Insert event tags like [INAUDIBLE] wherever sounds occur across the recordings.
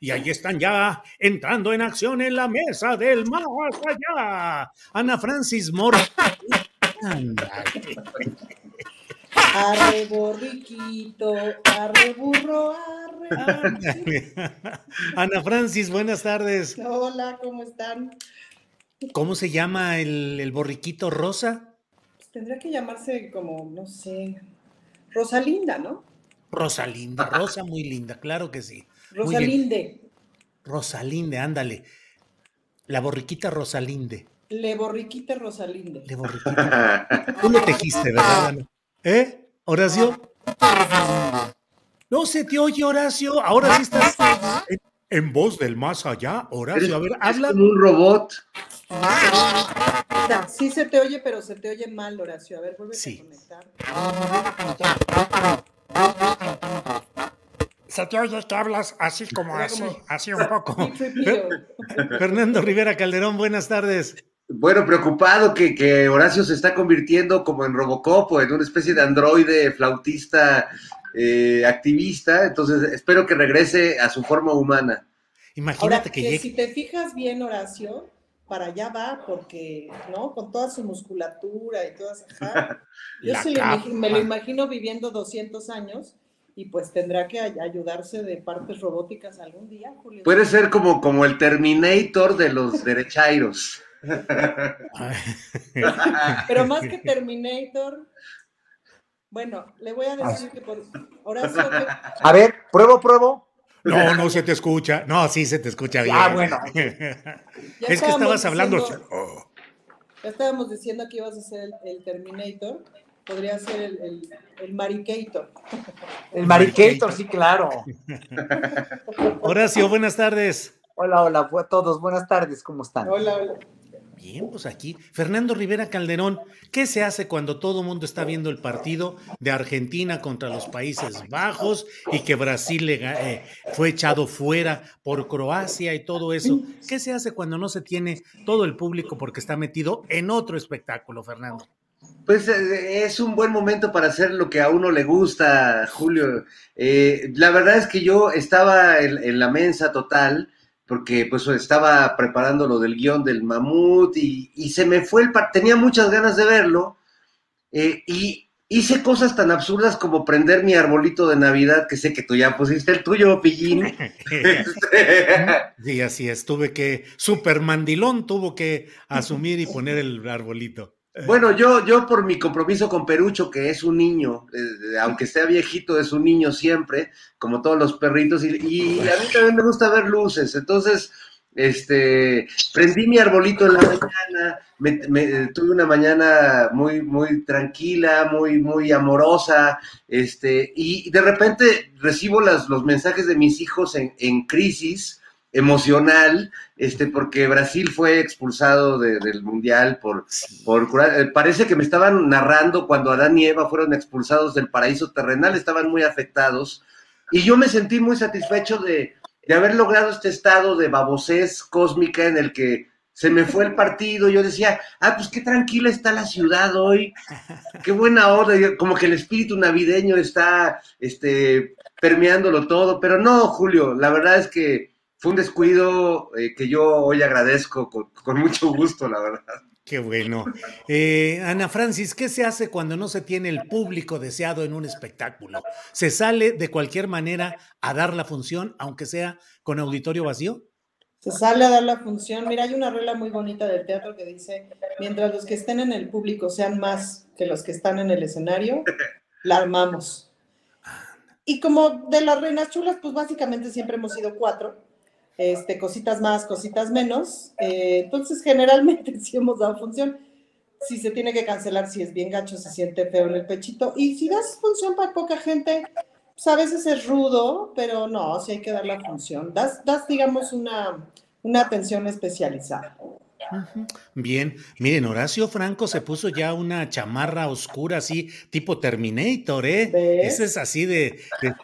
Y ahí están ya entrando en acción en la mesa del más allá. Ana Francis Mora. Arre borriquito, arre burro, arre. Ana Francis, buenas tardes. Hola, ¿cómo están? ¿Cómo se llama el, el borriquito rosa? Pues tendría que llamarse como, no sé, Rosalinda, ¿no? Rosalinda, Rosa muy linda, claro que sí. Rosalinde. Rosalinde, ándale. La borriquita Rosalinde. Le borriquita Rosalinde. Le borriquita. Tú lo tejiste, ¿verdad? Ana? ¿Eh? ¿Horacio? No se te oye, Horacio. Ahora sí estás en, en voz del más allá, Horacio. A ver, habla. como un robot. Sí se te oye, pero se te oye mal, Horacio. A ver, vuelve Sí. a conectar. Se te oye que hablas así como así, [LAUGHS] así un poco. Fernando Rivera Calderón, buenas tardes. Bueno, preocupado que, que Horacio se está convirtiendo como en Robocop o en una especie de androide flautista eh, activista. Entonces, espero que regrese a su forma humana. Imagínate Ahora, que que llegue. si te fijas bien, Horacio, para allá va, porque, ¿no? Con toda su musculatura y todas. [LAUGHS] Yo le imagi- me lo imagino viviendo 200 años y pues tendrá que ay- ayudarse de partes robóticas algún día, Julio. Puede ser como, como el Terminator de los [LAUGHS] derechairos. Pero más que Terminator. Bueno, le voy a decir que por Horacio, que- A ver, pruebo, pruebo. No, no se te escucha. No, sí se te escucha bien. Ah, bueno. es que estabas hablando. diciendo- Oh, Ya estábamos diciendo que ibas a ser el, el Terminator, podría ser el, el, el Maricator. El Maricator, sí, claro. [LAUGHS] Horacio, buenas tardes. Hola, hola a todos. Buenas tardes, ¿cómo están? Hola, hola. Bien, pues aquí. Fernando Rivera Calderón, ¿qué se hace cuando todo el mundo está viendo el partido de Argentina contra los Países Bajos y que Brasil le eh, fue echado fuera por Croacia y todo eso? ¿Qué se hace cuando no se tiene todo el público porque está metido en otro espectáculo, Fernando? Pues eh, es un buen momento para hacer lo que a uno le gusta, Julio. Eh, la verdad es que yo estaba en, en la mensa total, porque pues estaba preparando lo del guion del mamut y, y se me fue el par, tenía muchas ganas de verlo eh, y hice cosas tan absurdas como prender mi arbolito de Navidad, que sé que tú ya pusiste el tuyo, Pillín. [LAUGHS] [LAUGHS] Sí, así es. Tuve que, Super Mandilón tuvo que asumir y poner el arbolito. Bueno, yo, yo por mi compromiso con Perucho, que es un niño, eh, aunque sea viejito, es un niño siempre, como todos los perritos, y, y a mí también me gusta ver luces. Entonces, este, prendí mi arbolito en la mañana, me- tuve una mañana muy, muy tranquila, muy, muy amorosa, este, y de repente recibo las, los mensajes de mis hijos en, en crisis emocional, este, porque Brasil fue expulsado de- del mundial por, por eh, parece que me estaban narrando cuando Adán y Eva fueron expulsados del paraíso terrenal, estaban muy afectados, y yo me sentí muy satisfecho de, de haber logrado este estado de babosez cósmica en el que se me fue el partido, yo decía, ah, pues qué tranquila está la ciudad hoy, qué buena hora, como que el espíritu navideño está este, permeándolo todo, pero no, Julio, la verdad es que fue un descuido eh, que yo hoy agradezco con, con, mucho gusto, la verdad. Qué bueno. Eh, Ana Francis, ¿qué se hace cuando no se tiene el público deseado en un espectáculo? ¿Se sale de cualquier manera a dar la función, aunque sea con auditorio vacío? Se sale a dar la función. Mira, hay una regla muy bonita del teatro que dice, mientras los que estén en el público sean más que los que están en el escenario, [LAUGHS] la armamos. Y como de las reinas chulas, pues básicamente siempre hemos sido cuatro este, cositas más, cositas menos. Eh, entonces, generalmente [LAUGHS] sí hemos dado función. Si se tiene que cancelar, si es bien gacho, se siente feo en el pechito. Y si das función para poca gente, pues a veces es rudo, pero no, sí hay que dar la función. Das, das digamos, una, una atención especializada. Bien, miren, Horacio Franco se puso ya una chamarra oscura así, tipo Terminator, ¿eh? Ese es así de... de...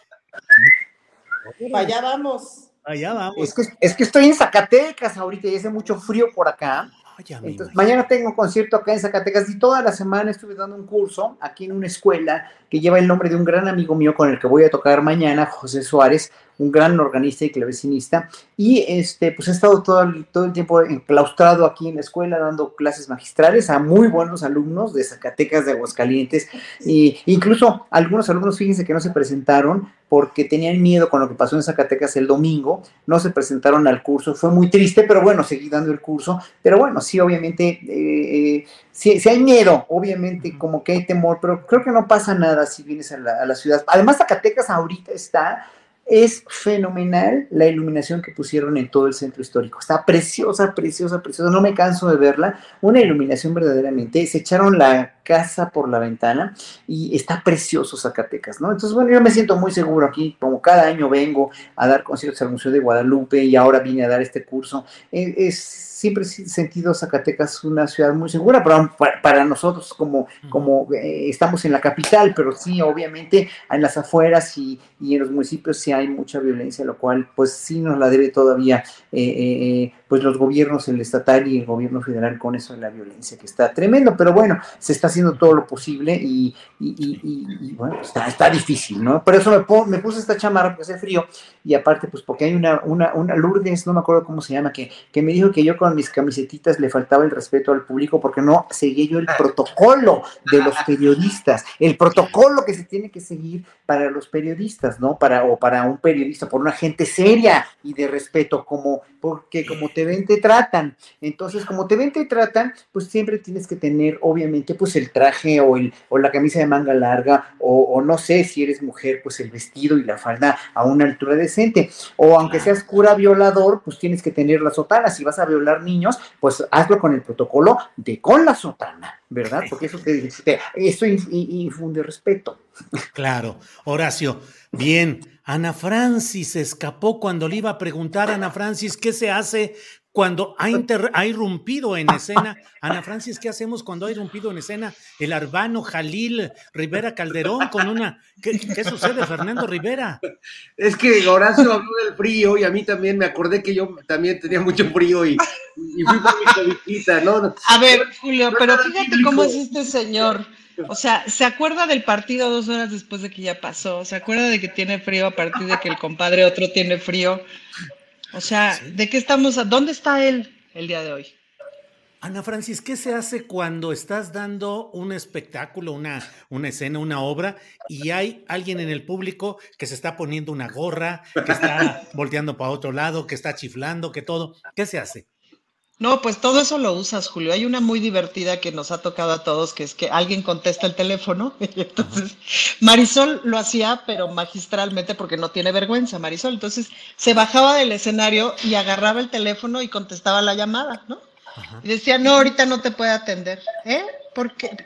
Allá vamos. Allá vamos. Es que, es que estoy en Zacatecas ahorita y hace mucho frío por acá. Entonces, mañana tengo un concierto acá en Zacatecas y toda la semana estuve dando un curso aquí en una escuela que lleva el nombre de un gran amigo mío con el que voy a tocar mañana, José Suárez, un gran organista y clavecinista. Y este, pues he estado todo el, todo el tiempo enclaustrado aquí en la escuela dando clases magistrales a muy buenos alumnos de Zacatecas, de Aguascalientes. E incluso algunos alumnos, fíjense que no se presentaron porque tenían miedo con lo que pasó en Zacatecas el domingo, no se presentaron al curso, fue muy triste, pero bueno, seguí dando el curso, pero bueno, sí, obviamente, eh, sí, hay miedo, obviamente, como que hay temor, pero creo que no pasa nada si vienes a la, a la ciudad. Además, Zacatecas ahorita está es fenomenal la iluminación que pusieron en todo el centro histórico. Está preciosa, preciosa, preciosa. No me canso de verla. Una iluminación verdaderamente. Se echaron la casa por la ventana y está precioso Zacatecas, ¿no? Entonces, bueno, yo me siento muy seguro aquí. Como cada año vengo a dar conciertos al Museo de Guadalupe y ahora vine a dar este curso. Es siempre he sentido Zacatecas una ciudad muy segura, pero para, nosotros como, como eh, estamos en la capital, pero sí, obviamente en las afueras y, y, en los municipios sí hay mucha violencia, lo cual pues sí nos la debe todavía eh, eh, pues los gobiernos, el estatal y el gobierno federal con eso de la violencia, que está tremendo, pero bueno, se está haciendo todo lo posible y, y, bueno, está, está, difícil, ¿no? Por eso me, me, puse esta chamarra porque hace frío y aparte pues porque hay una, una, una Lourdes, no me acuerdo cómo se llama, que, que me dijo que yo con mis camisetitas le faltaba el respeto al público porque no seguía yo el protocolo de los periodistas, el protocolo que se tiene que seguir para los periodistas, ¿no? Para, o para un periodista, por una gente seria y de respeto, como, porque como te ven, te tratan. Entonces, como te ven, te tratan, pues siempre tienes que tener, obviamente, pues el traje o, el, o la camisa de manga larga, o, no sé, si eres mujer, pues el vestido y la falda a una altura decente. O aunque seas cura violador, pues tienes que tener la sotana. Si vas a violar niños, pues hazlo con el protocolo de con la sotana, ¿verdad? Porque eso te, eso infunde respeto. Claro, Horacio. Bien, Ana Francis escapó cuando le iba a preguntar a Ana Francis qué se hace cuando ha, ha, irrumpido en [LAUGHS] escena, Ana Francis, ¿qué hacemos cuando ha irrumpido en escena el Arbano Jalil Rivera Calderón con una... ¿Qué, sucede, Fernando Rivera? Es que Horacio habló del frío y a mí también me acordé que yo también tenía mucho frío y, fui por mi ¿no? A ver, Julio, pero fíjate cómo es este señor. O sea, se acuerda del partido dos horas después de que ya pasó, se acuerda de que tiene frío a partir de que el compadre otro tiene frío. O sea, ¿de qué estamos? ¿Dónde está él el día de hoy? Ana Francis, ¿qué se hace cuando estás dando un espectáculo, una, una escena, una obra y hay alguien en el público que se está poniendo una gorra, que está [LAUGHS] volteando para otro lado, que está chiflando, que todo? ¿Qué se hace? No, pues todo eso lo usas, Julio. Hay una muy divertida que nos ha tocado a todos, que es que alguien contesta el teléfono. Y [LAUGHS] entonces, Marisol lo hacía, pero magistralmente porque no tiene vergüenza, Marisol. Entonces, se bajaba del escenario y agarraba el teléfono y contestaba la llamada, ¿no? Y decía, no, ahorita no te puede atender. ¿Eh? Porque,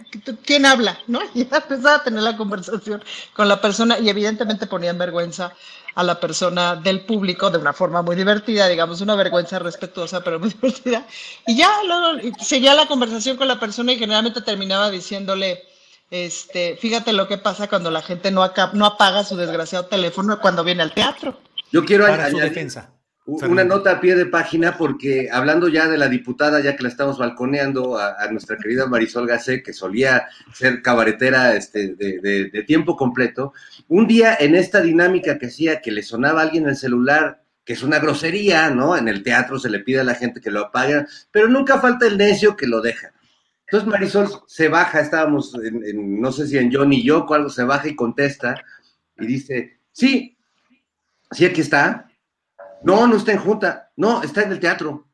¿quién habla? ¿No? [LAUGHS] Y empezaba a tener la conversación con la persona y evidentemente ponía en vergüenza a la persona del público de una forma muy divertida, digamos, una vergüenza respetuosa, pero muy [LAUGHS] divertida. Y ya luego seguía la conversación con la persona y generalmente terminaba diciéndole, este, fíjate lo que pasa cuando la gente no, no apaga su desgraciado teléfono cuando viene al teatro. Yo quiero Para su defensa. Una nota a pie de página porque hablando ya de la diputada, ya que la estamos balconeando, a, nuestra querida Marisol Gacé, que solía ser cabaretera este, de, tiempo completo, un día en esta dinámica que hacía que le sonaba a alguien el celular que es una grosería, ¿no? En el teatro se le pide a la gente que lo apague, pero nunca falta el necio que lo deja. Entonces Marisol se baja, estábamos, en, no sé si en John y yo, o algo, se baja y contesta y dice, sí, sí, aquí está. No, no está en junta, no, está en el teatro.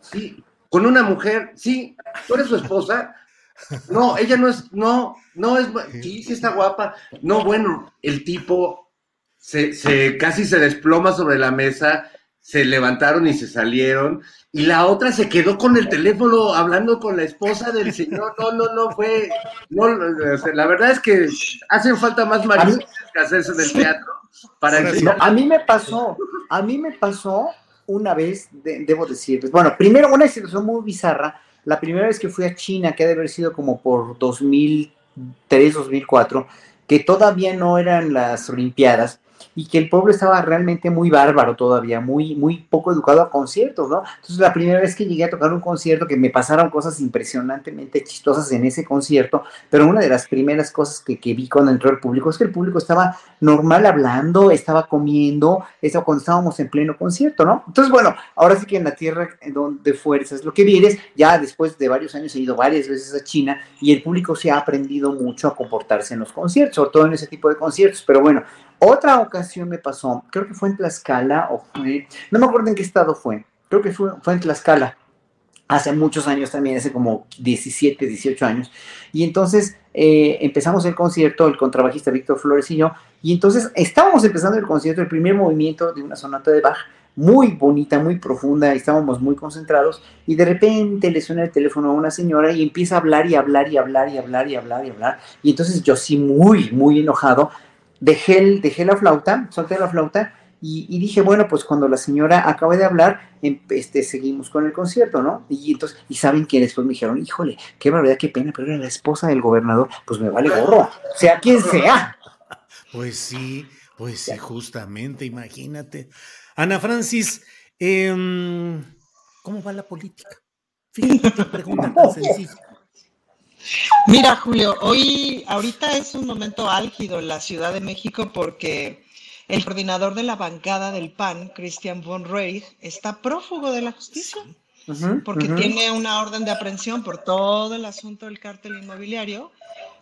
Sí, con una mujer, sí, tú eres su esposa. No, ella no es, no, no es, sí, sí está guapa. No, bueno, el tipo se, se casi se desploma sobre la mesa, se levantaron y se salieron, y la otra se quedó con el teléfono hablando con la esposa del señor. No, no, no, fue, no, la verdad es que hacen falta más maridos que hacerse del teatro. Para a mí me pasó, a mí me pasó una vez, debo decir, bueno, primero una situación muy bizarra, la primera vez que fui a China, que ha de haber sido como por 2003, 2004, que todavía no eran las Olimpiadas, y que el pueblo estaba realmente muy bárbaro todavía, muy, muy poco educado a conciertos, ¿no? Entonces la primera vez que llegué a tocar un concierto, que me pasaron cosas impresionantemente chistosas en ese concierto, pero una de las primeras cosas que, que vi cuando entró el público es que el público estaba normal hablando, estaba comiendo, eso cuando estábamos en pleno concierto, ¿no? Entonces, bueno, ahora sí que en la tierra de fuerzas, lo que vienes, ya después de varios años he ido varias veces a China y el público se ha aprendido mucho a comportarse en los conciertos, sobre todo en ese tipo de conciertos, pero bueno, otra ocasión me pasó, creo que fue en Tlaxcala, o fue, no me acuerdo en qué estado fue, creo que fue, fue en Tlaxcala, hace muchos años también, hace como 17, 18 años. Y entonces eh, empezamos el concierto, el contrabajista Víctor Flores y yo, y entonces estábamos empezando el concierto, el primer movimiento de una sonata de Bach, muy bonita, muy profunda, estábamos muy concentrados, y de repente le suena el teléfono a una señora y empieza a hablar y hablar y hablar y hablar y hablar y hablar. Y entonces yo sí muy, muy enojado, dejé, dejé la flauta, solté la flauta y, dije, bueno, pues cuando la señora acabe de hablar, em, este, seguimos con el concierto, ¿no? Y entonces, ¿y saben quiénes? Pues me dijeron, híjole, qué barbaridad, qué pena, pero era la esposa del gobernador, pues me vale gorro, sea quien sea. Pues sí, pues sí, justamente, imagínate. Ana Francis, em, ¿cómo va la política? Fíjate qué pregunta tan [LAUGHS] sencilla. Mira, Julio, hoy, ahorita es un momento álgido en la Ciudad de México porque el coordinador de la bancada del PAN, Christian von Reich, está prófugo de la justicia porque tiene una orden de aprehensión por todo el asunto del cártel inmobiliario.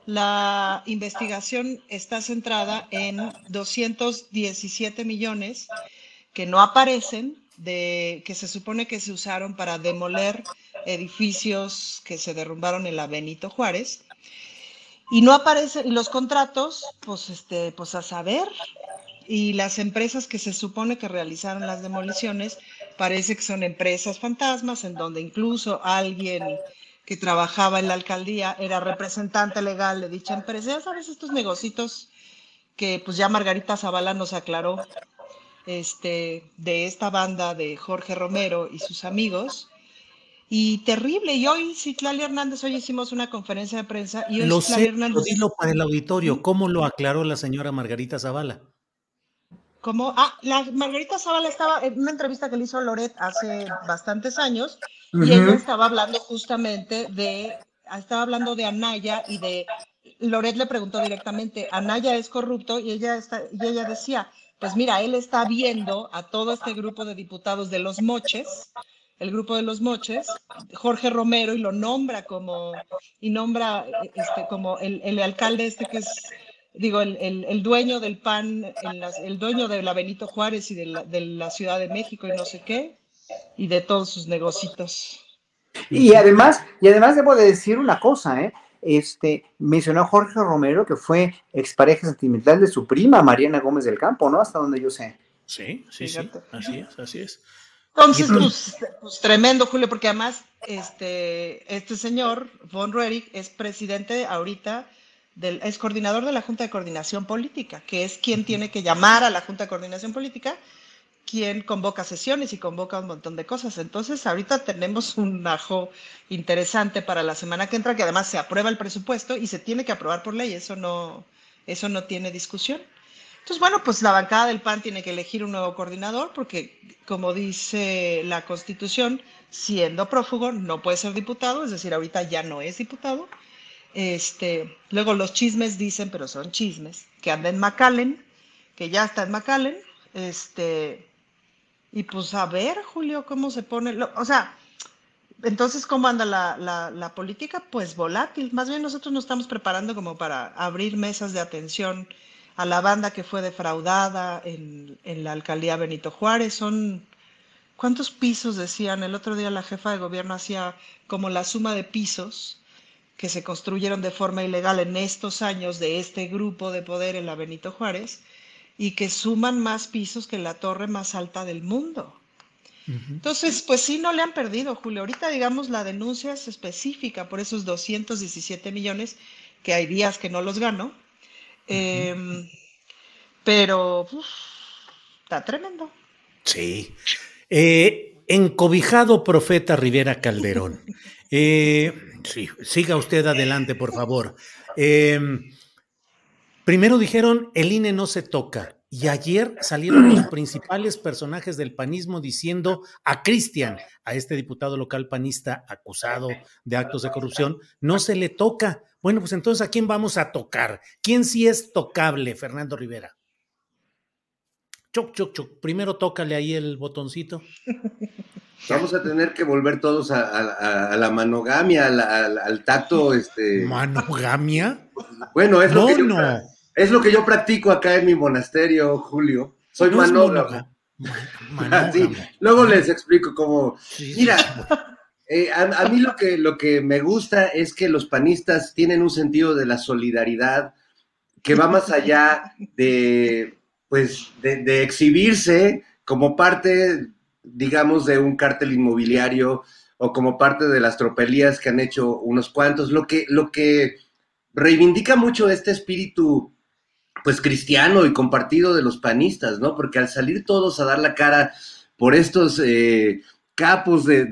La investigación está centrada en 217 millones que no aparecen, de, que se supone que se usaron para demoler edificios que se derrumbaron en la Benito Juárez. Y no aparecen, y los contratos, pues, este, pues a saber, y las empresas que se supone que realizaron las demoliciones, parece que son empresas fantasmas, en donde incluso alguien que trabajaba en la alcaldía era representante legal de dicha empresa. Ya sabes, estos negocitos que pues ya Margarita Zavala nos aclaró este, de esta banda de Jorge Romero y sus amigos, y terrible. Y hoy Citlali Hernández, hoy hicimos una conferencia de prensa y hoy lo sé, Hernández. Dilo para el auditorio, ¿cómo lo aclaró la señora Margarita Zavala? ¿Cómo? Ah, la Margarita Zavala estaba en una entrevista que le hizo Loret hace bastantes años y ella estaba hablando justamente de, estaba hablando de Anaya y de, Loret le preguntó directamente, Anaya es corrupto y ella, está, y ella decía, pues mira, él está viendo a todo este grupo de diputados de los moches, el grupo de los moches, Jorge Romero, y lo nombra como, y nombra este, como el, el alcalde este que es, digo, el, el, dueño del PAN, el, dueño de la Benito Juárez y de la, de la Ciudad de México y no sé qué, y de todos sus negocitos. Y además, y además debo de decir una cosa, ¿eh? Este, mencionó a Jorge Romero, que fue expareja sentimental de su prima, Mariana Gómez del Campo, ¿no? Hasta donde yo sé. Sí, sí, sí, así es, así es. Entonces, pues, pues, tremendo, Julio, porque además este, este señor, Von Roerich, es presidente ahorita, del, es coordinador de la Junta de Coordinación Política, que es quien tiene que llamar a la Junta de Coordinación Política, quien convoca sesiones y convoca un montón de cosas. Entonces, ahorita tenemos un ajo interesante para la semana que entra, que además se aprueba el presupuesto y se tiene que aprobar por ley, eso no, eso no tiene discusión. Entonces, bueno, pues la bancada del PAN tiene que elegir un nuevo coordinador porque, como dice la Constitución, siendo prófugo no puede ser diputado, es decir, ahorita ya no es diputado. Este, luego los chismes dicen, pero son chismes, que anda en McAllen, que ya está en McAllen, este, Y pues a ver, Julio, cómo se pone. o sea, entonces, ¿cómo anda la, política? Pues volátil. Más bien nosotros nos estamos preparando como para abrir mesas de atención a la banda que fue defraudada en, en la alcaldía Benito Juárez. Son, ¿cuántos pisos decían? El otro día la jefa de gobierno hacía como la suma de pisos que se construyeron de forma ilegal en estos años de este grupo de poder en la Benito Juárez y que suman más pisos que la torre más alta del mundo. Entonces, pues sí, no le han perdido, Julio. Ahorita, digamos, la denuncia es específica por esos 217 millones, que hay días que no los gano. Em, pero está tremendo. Sí. Eh, encobijado profeta Rivera Calderón. [LAUGHS] Eh, sí, siga usted adelante, por favor. Primero dijeron, el INE no se toca. Y ayer salieron los [CLEARS THROAT] principales personajes del panismo diciendo a Cristian, a este diputado local panista acusado de actos de corrupción, no se le toca. Bueno, pues entonces, ¿a quién vamos a tocar? ¿Quién sí es tocable, Fernando Rivera? Choc, choc, choc. Primero tócale ahí el botoncito. [LAUGHS] Vamos a tener que volver todos a, la manogamia, al, tacto. Este... ¿Manogamia? Bueno, es lo que no. Es lo que yo practico acá en mi monasterio, Julio. Soy manógamo. [LAUGHS] Luego les explico cómo. Mira, eh, a, mí lo que, lo que me gusta es que los panistas tienen un sentido de la solidaridad que va más allá de, pues, de, exhibirse como parte, digamos, de un cártel inmobiliario o como parte de las tropelías que han hecho unos cuantos. Lo que, lo que reivindica mucho este espíritu pues cristiano y compartido de los panistas, ¿no? Porque al salir todos a dar la cara por estos eh, capos de,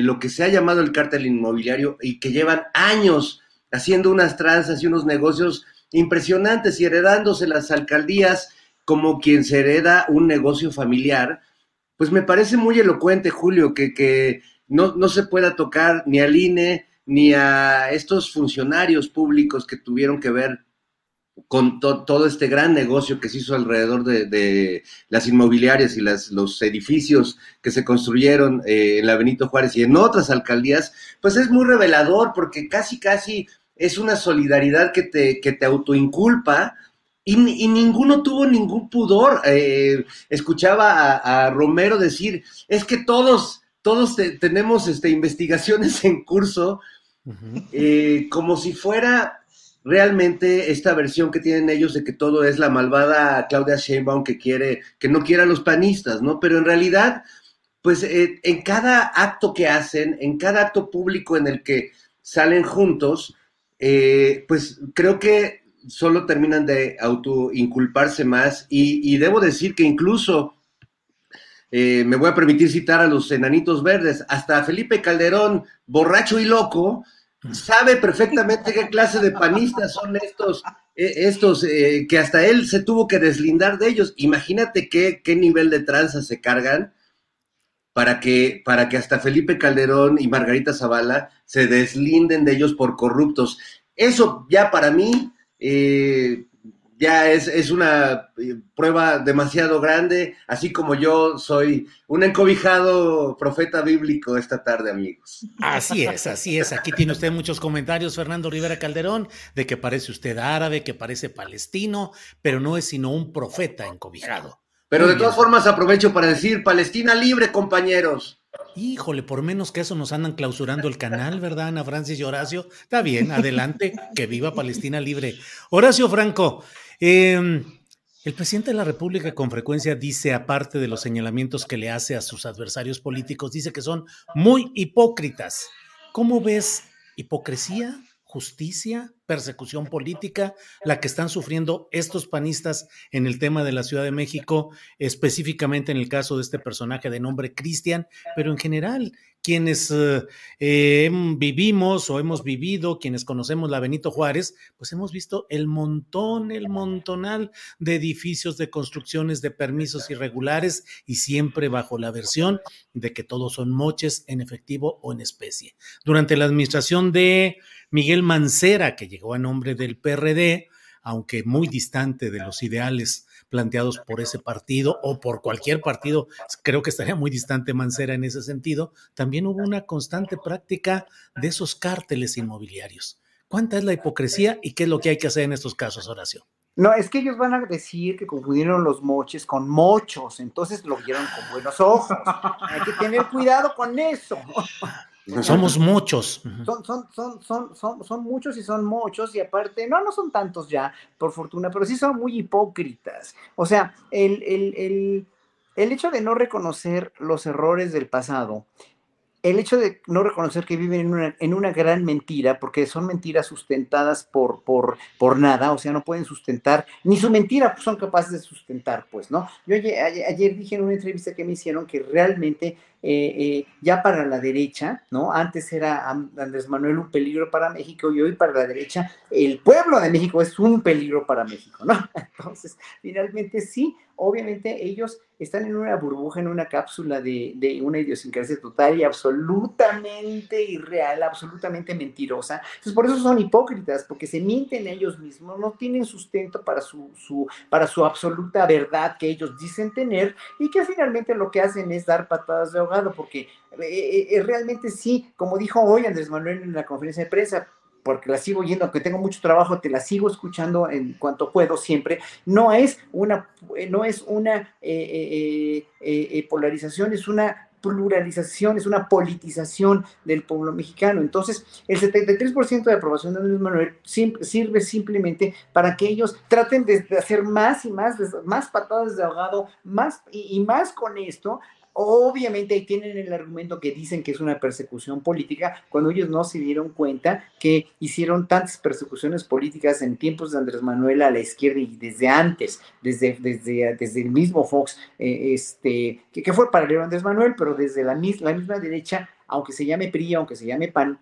lo que se ha llamado el cártel inmobiliario y que llevan años haciendo unas tranzas y unos negocios impresionantes y heredándose las alcaldías como quien se hereda un negocio familiar, pues me parece muy elocuente, Julio, que, que no, no se pueda tocar ni al INE ni a estos funcionarios públicos que tuvieron que ver con todo este gran negocio que se hizo alrededor de, las inmobiliarias y las, los edificios que se construyeron eh, en la Benito Juárez y en otras alcaldías, pues es muy revelador porque casi, casi es una solidaridad que te, que te autoinculpa y, ninguno tuvo ningún pudor. Eh, escuchaba a, Romero decir, es que todos, todos tenemos este, investigaciones en curso, eh, como si fuera realmente esta versión que tienen ellos de que todo es la malvada Claudia Sheinbaum que quiere, que no quiere a los panistas, ¿no? Pero en realidad, pues eh, en cada acto que hacen, en cada acto público en el que salen juntos, eh, pues creo que solo terminan de autoinculparse más y, debo decir que incluso eh, me voy a permitir citar a los enanitos verdes, hasta Felipe Calderón, borracho y loco, sabe perfectamente qué clase de panistas son estos, eh, estos eh, que hasta él se tuvo que deslindar de ellos. Imagínate qué, qué nivel de tranza se cargan para que, para que hasta Felipe Calderón y Margarita Zavala se deslinden de ellos por corruptos. Eso ya para mí eh, ya es, una eh, prueba demasiado grande, así como yo soy un encobijado profeta bíblico esta tarde, amigos. Así es, así es. Aquí tiene usted muchos comentarios, Fernando Rivera Calderón, de que parece usted árabe, que parece palestino, pero no es sino un profeta encobijado. Pero de todas formas aprovecho para decir, Palestina libre, compañeros. Híjole, por menos que eso nos andan clausurando el canal, ¿verdad, Ana Francis y Horacio? Está bien, adelante, que viva Palestina libre. Horacio Franco, Em, el presidente de la República con frecuencia dice, aparte de los señalamientos que le hace a sus adversarios políticos, dice que son muy hipócritas. ¿Cómo ves hipocresía, justicia, persecución política, la que están sufriendo estos panistas en el tema de la Ciudad de México, específicamente en el caso de este personaje de nombre Cristian, pero en general quienes eh, eh, vivimos o hemos vivido, quienes conocemos la Benito Juárez, pues hemos visto el montón, el montonal de edificios, de construcciones, de permisos irregulares y siempre bajo la versión de que todos son moches en efectivo o en especie. Durante la administración de Miguel Mancera, que llegó a nombre del PRD, aunque muy distante de los ideales planteados por ese partido o por cualquier partido, creo que estaría muy distante Mancera en ese sentido, también hubo una constante práctica de esos cárteles inmobiliarios. ¿Cuánta es la hipocresía y qué es lo que hay que hacer en estos casos, Horacio? No, es que ellos van a decir que confundieron los moches con mochos, entonces lo vieron con buenos ojos. Hay que tener cuidado con eso. Somos muchos. Son, son, son, son, son, muchos y son muchos, y aparte, no, no son tantos ya, por fortuna, pero sí son muy hipócritas. O sea, el, el, el, el hecho de no reconocer los errores del pasado el hecho de no reconocer que viven en una, en una gran mentira, porque son mentiras sustentadas por, por, por, nada, o sea, no pueden sustentar, ni su mentira son capaces de sustentar, pues, ¿no? Yo ayer, ayer dije en una entrevista que me hicieron que realmente eh, eh, ya para la derecha, ¿no? Antes era Andrés Manuel un peligro para México y hoy para la derecha el pueblo de México es un peligro para México, ¿no? [LAUGHS] Entonces, finalmente sí, obviamente ellos están en una burbuja, en una cápsula de, de una idiosincrasia total y absolutamente irreal, absolutamente mentirosa. Entonces, por eso son hipócritas, porque se mienten ellos mismos, no tienen sustento para su, para su absoluta verdad que ellos dicen tener y que finalmente lo que hacen es dar patadas de porque eh, eh, realmente sí, como dijo hoy Andrés Manuel en la conferencia de prensa, porque la sigo yendo, aunque tengo mucho trabajo, te la sigo escuchando en cuanto puedo siempre, no es una, no es una eh, polarización, es una pluralización, es una politización del pueblo mexicano. Entonces, el 73% de aprobación de Andrés Manuel sirve simplemente para que ellos traten de hacer más y más, más patadas de ahogado, más y más con esto, Obviamente tienen el argumento que dicen que es una persecución política, cuando ellos no se dieron cuenta que hicieron tantas persecuciones políticas en tiempos de Andrés Manuel a la izquierda y desde antes, desde, desde, desde el mismo Fox, eh, este, que, que, fue paralelo a Andrés Manuel, pero desde la, la misma derecha, aunque se llame PRI, aunque se llame PAN,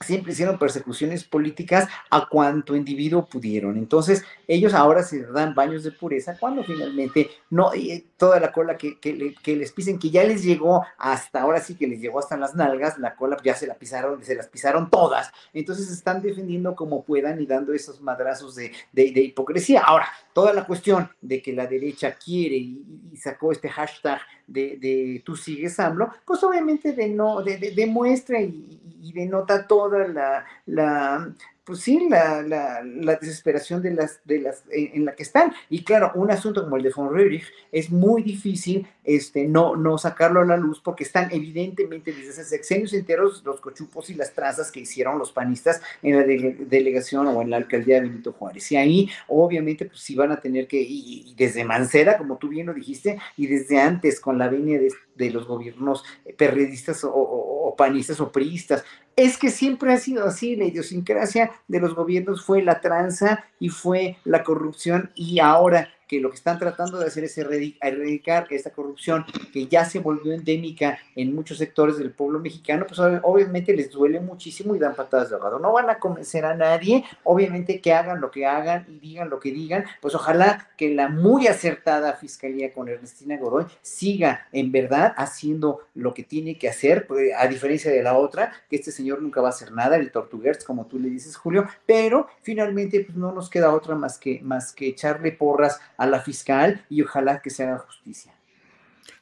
siempre hicieron persecuciones políticas a cuanto individuo pudieron. Entonces, ellos ahora se dan baños de pureza cuando finalmente no, toda la cola que, que, les pisen, que ya les llegó hasta, ahora sí que les llegó hasta las nalgas, la cola ya se la pisaron, se las pisaron todas. Entonces, están defendiendo como puedan y dando esos madrazos de, de, hipocresía. Ahora, toda la cuestión de que la derecha quiere y, sacó este hashtag de, de, tú sigues AMLO, pues obviamente de no, demuestra y, y denota toda la, la pues sí, la, la, la, desesperación de las, de las, en, la que están. Y claro, un asunto como el de von Röhrig es muy difícil este, no, no sacarlo a la luz porque están evidentemente desde hace sexenios enteros los cochupos y las trazas que hicieron los panistas en la delegación o en la alcaldía de Benito Juárez. Y ahí, obviamente, pues sí van a tener que, y, desde Mancera, como tú bien lo dijiste, y desde antes con la venia de, de los gobiernos perredistas o, o, o panistas o priistas, es que siempre ha sido así, la idiosincrasia de los gobiernos fue la tranza y fue la corrupción y ahora que lo que están tratando de hacer es erradicar esta corrupción que ya se volvió endémica en muchos sectores del pueblo mexicano, pues obviamente les duele muchísimo y dan patadas de ahogado. No van a convencer a nadie, obviamente que hagan lo que hagan y digan lo que digan, pues ojalá que la muy acertada fiscalía con Ernestina Godoy siga en verdad haciendo lo que tiene que hacer, pues, a diferencia de la otra, que este señor nunca va a hacer nada, el Tortuguers, como tú le dices, Julio, pero finalmente pues no nos queda otra más que, más que echarle porras a la fiscal y ojalá que se haga justicia.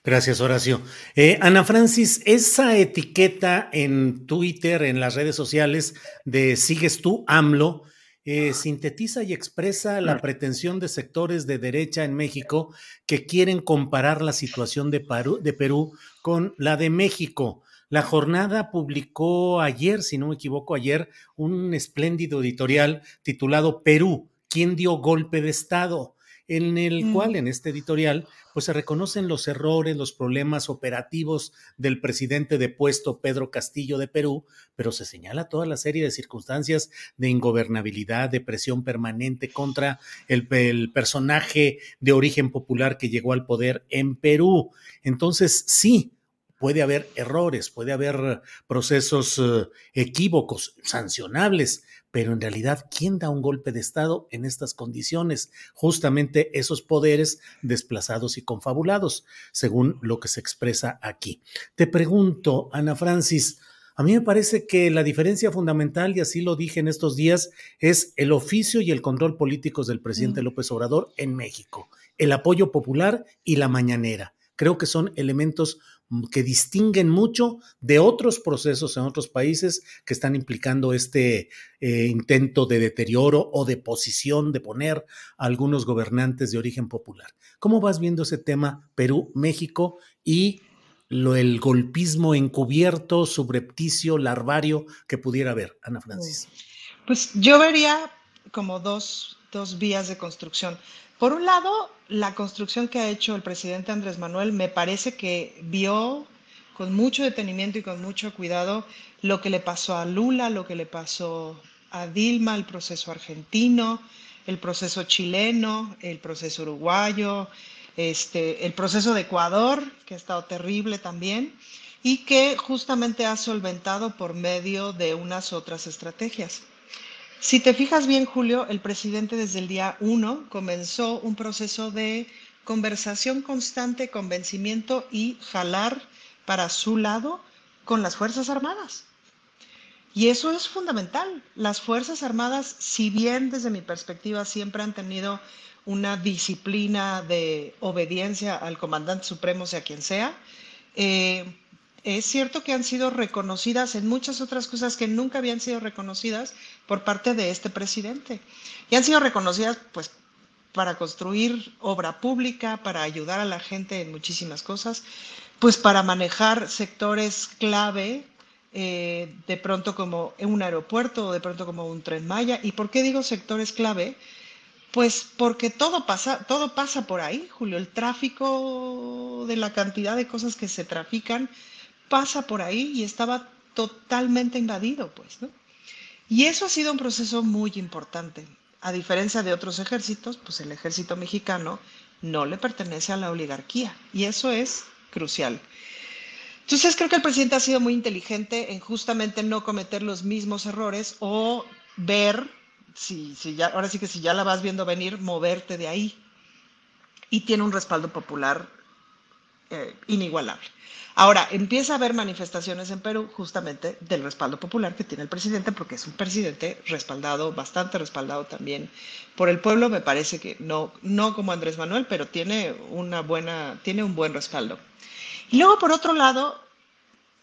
Gracias, Horacio. Eh, Ana Francis, esa etiqueta en Twitter, en las redes sociales de Sigues tú, AMLO, eh, sintetiza y expresa la pretensión de sectores de derecha en México que quieren comparar la situación de de Perú con la de México. La jornada publicó ayer, si no me equivoco, ayer un espléndido editorial titulado Perú, ¿quién dio golpe de Estado? En el cual, en este editorial, pues se reconocen los errores, los problemas operativos del presidente depuesto Pedro Castillo de Perú, pero se señala toda la serie de circunstancias de ingobernabilidad, de presión permanente contra el, el personaje de origen popular que llegó al poder en Perú. Entonces, sí, puede haber errores, puede haber procesos eh, equívocos, sancionables, pero en realidad, ¿quién da un golpe de Estado en estas condiciones? Justamente esos poderes desplazados y confabulados, según lo que se expresa aquí. Te pregunto, Ana Francis, A mí me parece que la diferencia fundamental, y así lo dije en estos días, es el oficio y el control políticos del presidente Mm. López Obrador en México, el apoyo popular y la mañanera. Creo que son elementos que distinguen mucho de otros procesos en otros países que están implicando este eh, intento de deterioro o de posición de poner a algunos gobernantes de origen popular. ¿Cómo vas viendo ese tema Perú, México y lo, el golpismo encubierto, subrepticio, larvario que pudiera haber, Ana Francis? Pues yo vería como dos, dos vías de construcción. Por un lado, la construcción que ha hecho el presidente Andrés Manuel me parece que vio con mucho detenimiento y con mucho cuidado lo que le pasó a Lula, lo que le pasó a Dilma, el proceso argentino, el proceso chileno, el proceso uruguayo, este, el proceso de Ecuador, que ha estado terrible también, y que justamente ha solventado por medio de unas otras estrategias. Si te fijas bien, Julio, el presidente desde el día uno comenzó un proceso de conversación constante, convencimiento y jalar para su lado con las Fuerzas Armadas. Y eso es fundamental. Las Fuerzas Armadas, si bien desde mi perspectiva siempre han tenido una disciplina de obediencia al comandante supremo, sea quien sea, eh, es cierto que han sido reconocidas en muchas otras cosas que nunca habían sido reconocidas por parte de este presidente. Y han sido reconocidas pues para construir obra pública, para ayudar a la gente en muchísimas cosas, pues para manejar sectores clave, eh, de pronto como un aeropuerto o de pronto como un tren Maya. ¿Y por qué digo sectores clave? Pues porque todo pasa, todo pasa por ahí, Julio. El tráfico de la cantidad de cosas que se trafican pasa por ahí y estaba totalmente invadido, pues, ¿no? Y eso ha sido un proceso muy importante. A diferencia de otros ejércitos, pues el ejército mexicano no le pertenece a la oligarquía y eso es crucial. Entonces creo que el presidente ha sido muy inteligente en justamente no cometer los mismos errores o ver, si, si ya, ahora sí que si ya la vas viendo venir, moverte de ahí. Y tiene un respaldo popular eh, inigualable. Ahora, empieza a haber manifestaciones en Perú justamente del respaldo popular que tiene el presidente, porque es un presidente respaldado, bastante respaldado también por el pueblo. Me parece que no, no como Andrés Manuel, pero tiene, una buena, tiene un buen respaldo. Y luego, por otro lado,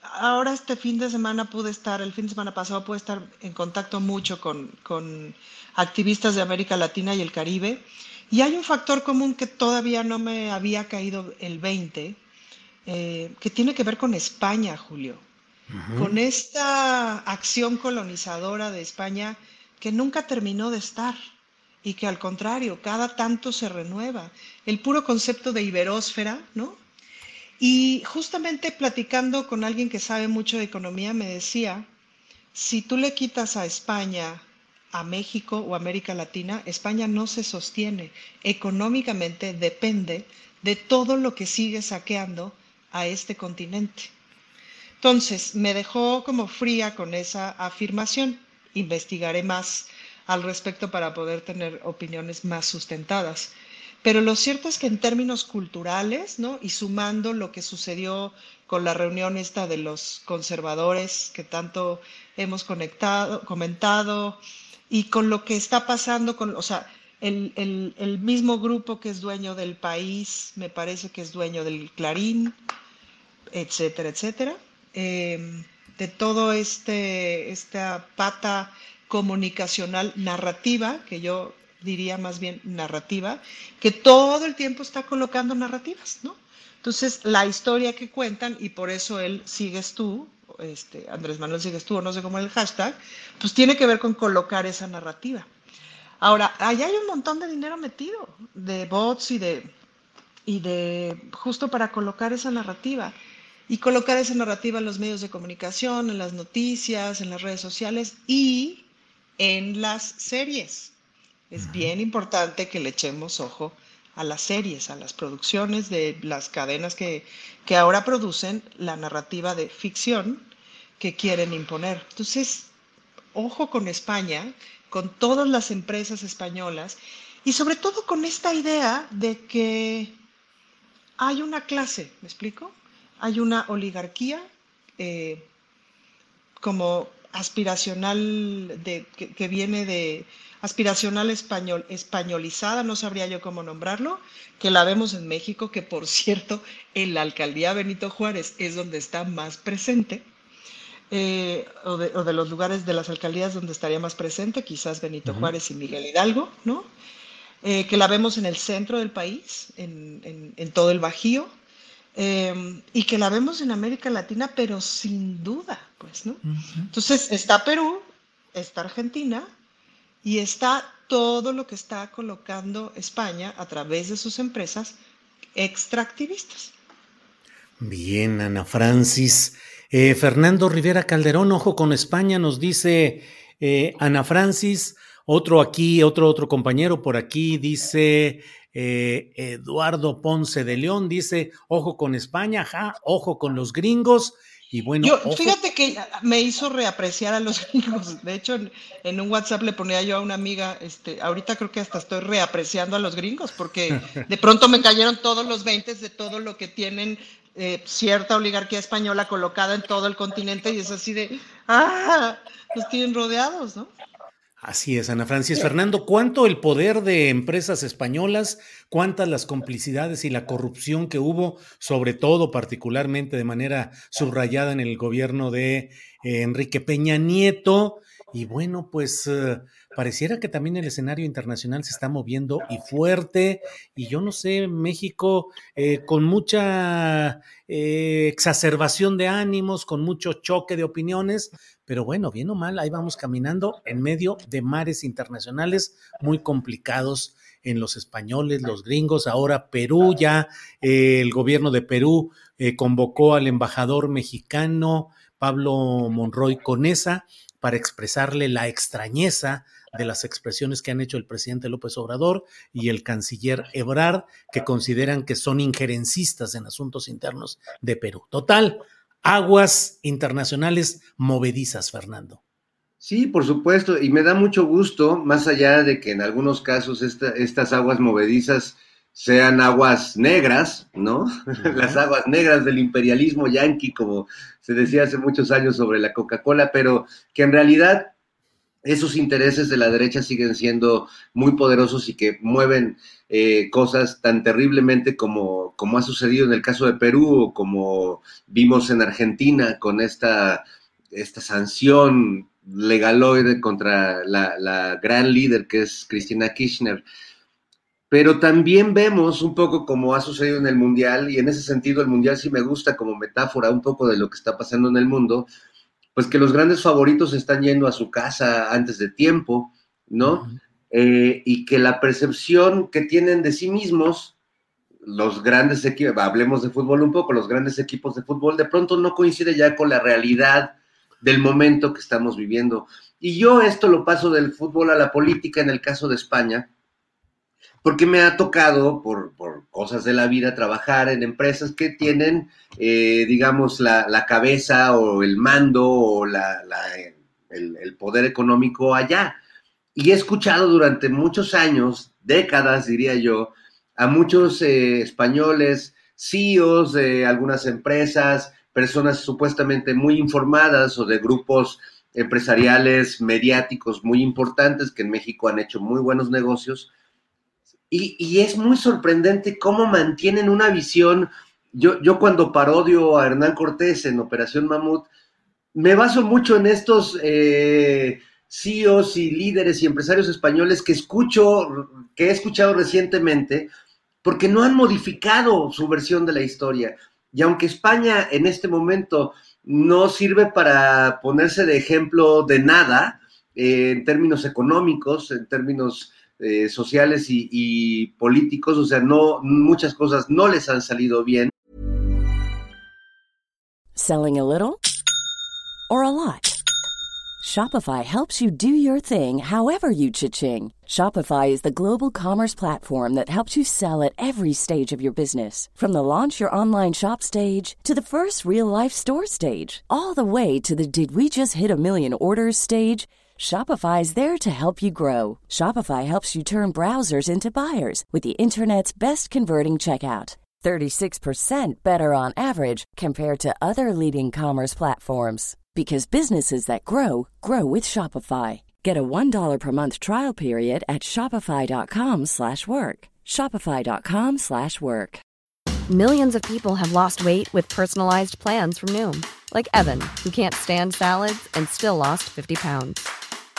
ahora este fin de semana pude estar, el fin de semana pasado pude estar en contacto mucho con, con activistas de América Latina y el Caribe. Y hay un factor común que todavía no me había caído el 20, eh, que tiene que ver con España, Julio. Con esta acción colonizadora de España que nunca terminó de estar y que al contrario, cada tanto se renueva. El puro concepto de iberósfera, ¿no? Y justamente platicando con alguien que sabe mucho de economía, me decía, si tú le quitas a España, a México o América Latina, España no se sostiene. Económicamente depende de todo lo que sigue saqueando a este continente. Entonces, me dejó como fría con esa afirmación. Investigaré más al respecto para poder tener opiniones más sustentadas. Pero lo cierto es que en términos culturales, ¿no? Y sumando lo que sucedió con la reunión esta de los conservadores que tanto hemos conectado, comentado, y con lo que está pasando con, o sea, el, el, el mismo grupo que es dueño del país, me parece que es dueño del Clarín, etcétera, etcétera, eh, de todo este, esta pata comunicacional narrativa, que yo diría más bien narrativa, que todo el tiempo está colocando narrativas, ¿no? Entonces, la historia que cuentan, y por eso él sigues tú, este, Andrés Manuel sigues tú, o no sé cómo es el hashtag, pues tiene que ver con colocar esa narrativa. Ahora, allá hay un montón de dinero metido, de bots y de, y de justo para colocar esa narrativa. Y colocar esa narrativa en los medios de comunicación, en las noticias, en las redes sociales y en las series. Es bien importante que le echemos ojo a las series, a las producciones de las cadenas que, que ahora producen la narrativa de ficción que quieren imponer. Entonces, ojo con España, con todas las empresas españolas y sobre todo con esta idea de que hay una clase, ¿me explico? Hay una oligarquía eh, como aspiracional de, que, viene de aspiracional español, españolizada, no sabría yo cómo nombrarlo, que la vemos en México, que por [LAUGHS] cierto, en la alcaldía Benito Juárez es donde está más presente, eh, o, de, los lugares de las alcaldías donde estaría más presente, quizás Benito Juárez y Miguel Hidalgo, ¿no? Eh, que la vemos en el centro del país, en, en, todo el Bajío, em, y que la vemos en América Latina, pero sin duda, pues, ¿no? Entonces, está Perú, está Argentina, y está todo lo que está colocando España a través de sus empresas extractivistas. Bien, Ana Francis. Eh, Fernando Rivera Calderón, ojo con España, nos dice eh, Ana Francis, otro aquí, otro, otro compañero por aquí, dice eh, Eduardo Ponce de León, dice, ojo con España, ajá, ojo con los gringos. Y bueno, fíjate que me hizo reapreciar a los [LAUGHS] gringos. De hecho, en, un WhatsApp le ponía yo a una amiga, este, ahorita creo que hasta estoy reapreciando a los gringos, porque [LAUGHS] de pronto me cayeron todos los 20 de todo lo que tienen eh, cierta oligarquía española colocada en todo el continente y es así de, ah, los tienen rodeados, ¿no? Así es, Ana Francis. Fernando, ¿cuánto el poder de empresas españolas, cuántas las complicidades y la corrupción que hubo, sobre todo particularmente de manera subrayada en el gobierno de eh, Enrique Peña Nieto? Y bueno, pues eh, pareciera que también el escenario internacional se está moviendo y fuerte. Y yo no sé, México eh, con mucha eh, exacerbación de ánimos, con mucho choque de opiniones, pero bueno, bien o mal, ahí vamos caminando en medio de mares internacionales muy complicados en los españoles, los gringos, ahora Perú ya, el gobierno de Perú convocó al embajador mexicano Pablo Monroy Conesa para expresarle la extrañeza de las expresiones que han hecho el presidente López Obrador y el canciller Ebrard, que consideran que son injerencistas en asuntos internos de Perú. Total, aguas internacionales movedizas, Fernando. Sí, por supuesto, y me da mucho gusto, más allá de que en algunos casos estas aguas movedizas sean aguas negras, ¿no? [LAUGHS] Las aguas negras del imperialismo yanqui, como se decía hace muchos años sobre la Coca-Cola, pero que en realidad esos intereses de la derecha siguen siendo muy poderosos y que mueven eh, cosas tan terriblemente como, como ha sucedido en el caso de Perú o como vimos en Argentina con esta, esta sanción legaloide contra la, la gran líder que es Cristina Kirchner. Pero también vemos un poco como ha sucedido en el Mundial, y en ese sentido el Mundial sí me gusta como metáfora un poco de lo que está pasando en el mundo, pues que los grandes favoritos están yendo a su casa antes de tiempo, ¿no? Eh, y que la percepción que tienen de sí mismos, los grandes equipos, hablemos de fútbol un poco, los grandes equipos de fútbol, de pronto no coincide ya con la realidad del momento que estamos viviendo. Y yo esto lo paso del fútbol a la política en el caso de España, porque me ha tocado, por, cosas de la vida, trabajar en empresas que tienen, eh, digamos, la, cabeza o el mando o la, el, poder económico allá. Y he escuchado durante muchos años, décadas diría yo, a muchos eh, españoles, CEOs de algunas empresas, personas supuestamente muy informadas o de grupos empresariales mediáticos muy importantes que en México han hecho muy buenos negocios, y, es muy sorprendente cómo mantienen una visión. Yo, yo cuando parodio a Hernán Cortés en Operación Mamut, me baso mucho en estos eh, CEOs y líderes y empresarios españoles que escucho, que he escuchado recientemente, porque no han modificado su versión de la historia. Y aunque España en este momento no sirve para ponerse de ejemplo de nada, eh, en términos económicos, en términos eh, sociales y, y políticos, o sea, no muchas cosas no les han salido bien. Selling a little or a lot. Shopify helps you do your thing however you cha-ching. Shopify is the global commerce platform that helps you sell at every stage of your business. From the launch your online shop stage to the first real life store stage, all the way to the did we just hit a million orders stage. Shopify is there to help you grow. Shopify helps you turn browsers into buyers with the internet's best converting checkout. 36% better on average compared to other leading commerce platforms Because businesses that grow grow with Shopify. Get a $1 per month trial period at shopify.com slash work. Shopify.com slash work. Millions of people have lost weight with personalized plans from Noom, like Evan, who can't stand salads and still lost 50 pounds.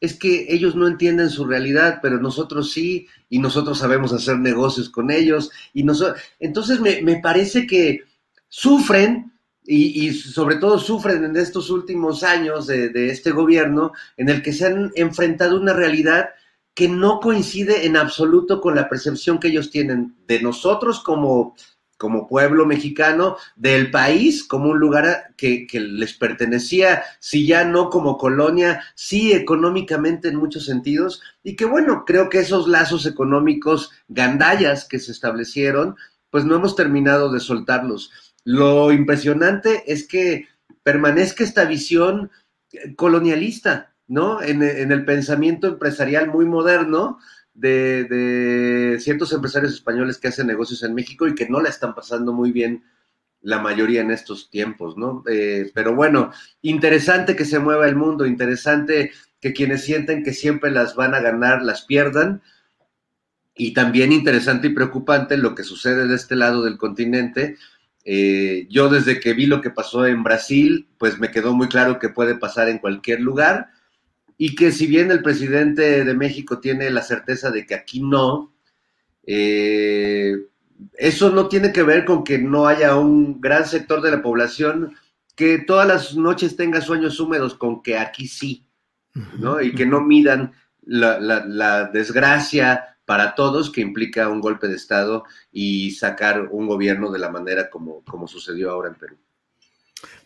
es que ellos no entienden su realidad, pero nosotros sí, y nosotros sabemos hacer negocios con ellos, y nosotros, entonces me, me parece que sufren y, sobre todo sufren en estos últimos años de, este gobierno en el que se han enfrentado una realidad que no coincide en absoluto con la percepción que ellos tienen de nosotros como, como pueblo mexicano, del país como un lugar que, les pertenecía, si ya no como colonia, sí económicamente en muchos sentidos, y que bueno, creo que esos lazos económicos gandallas que se establecieron, pues no hemos terminado de soltarlos. Lo impresionante es que permanezca esta visión colonialista, ¿no? En, el pensamiento empresarial muy moderno de, ciertos empresarios españoles que hacen negocios en México y que no la están pasando muy bien la mayoría en estos tiempos, ¿no? Eh, pero bueno, interesante que se mueva el mundo, interesante que quienes sienten que siempre las van a ganar las pierdan. Y también interesante y preocupante lo que sucede de este lado del continente, eh, yo desde que vi lo que pasó en Brasil, pues me quedó muy claro que puede pasar en cualquier lugar y que si bien el presidente de México tiene la certeza de que aquí no, eh, eso no tiene que ver con que no haya un gran sector de la población que todas las noches tenga sueños húmedos con que aquí sí, ¿no? Y que no midan la, la desgracia para todos que implica un golpe de Estado y sacar un gobierno de la manera como, como sucedió ahora en Perú.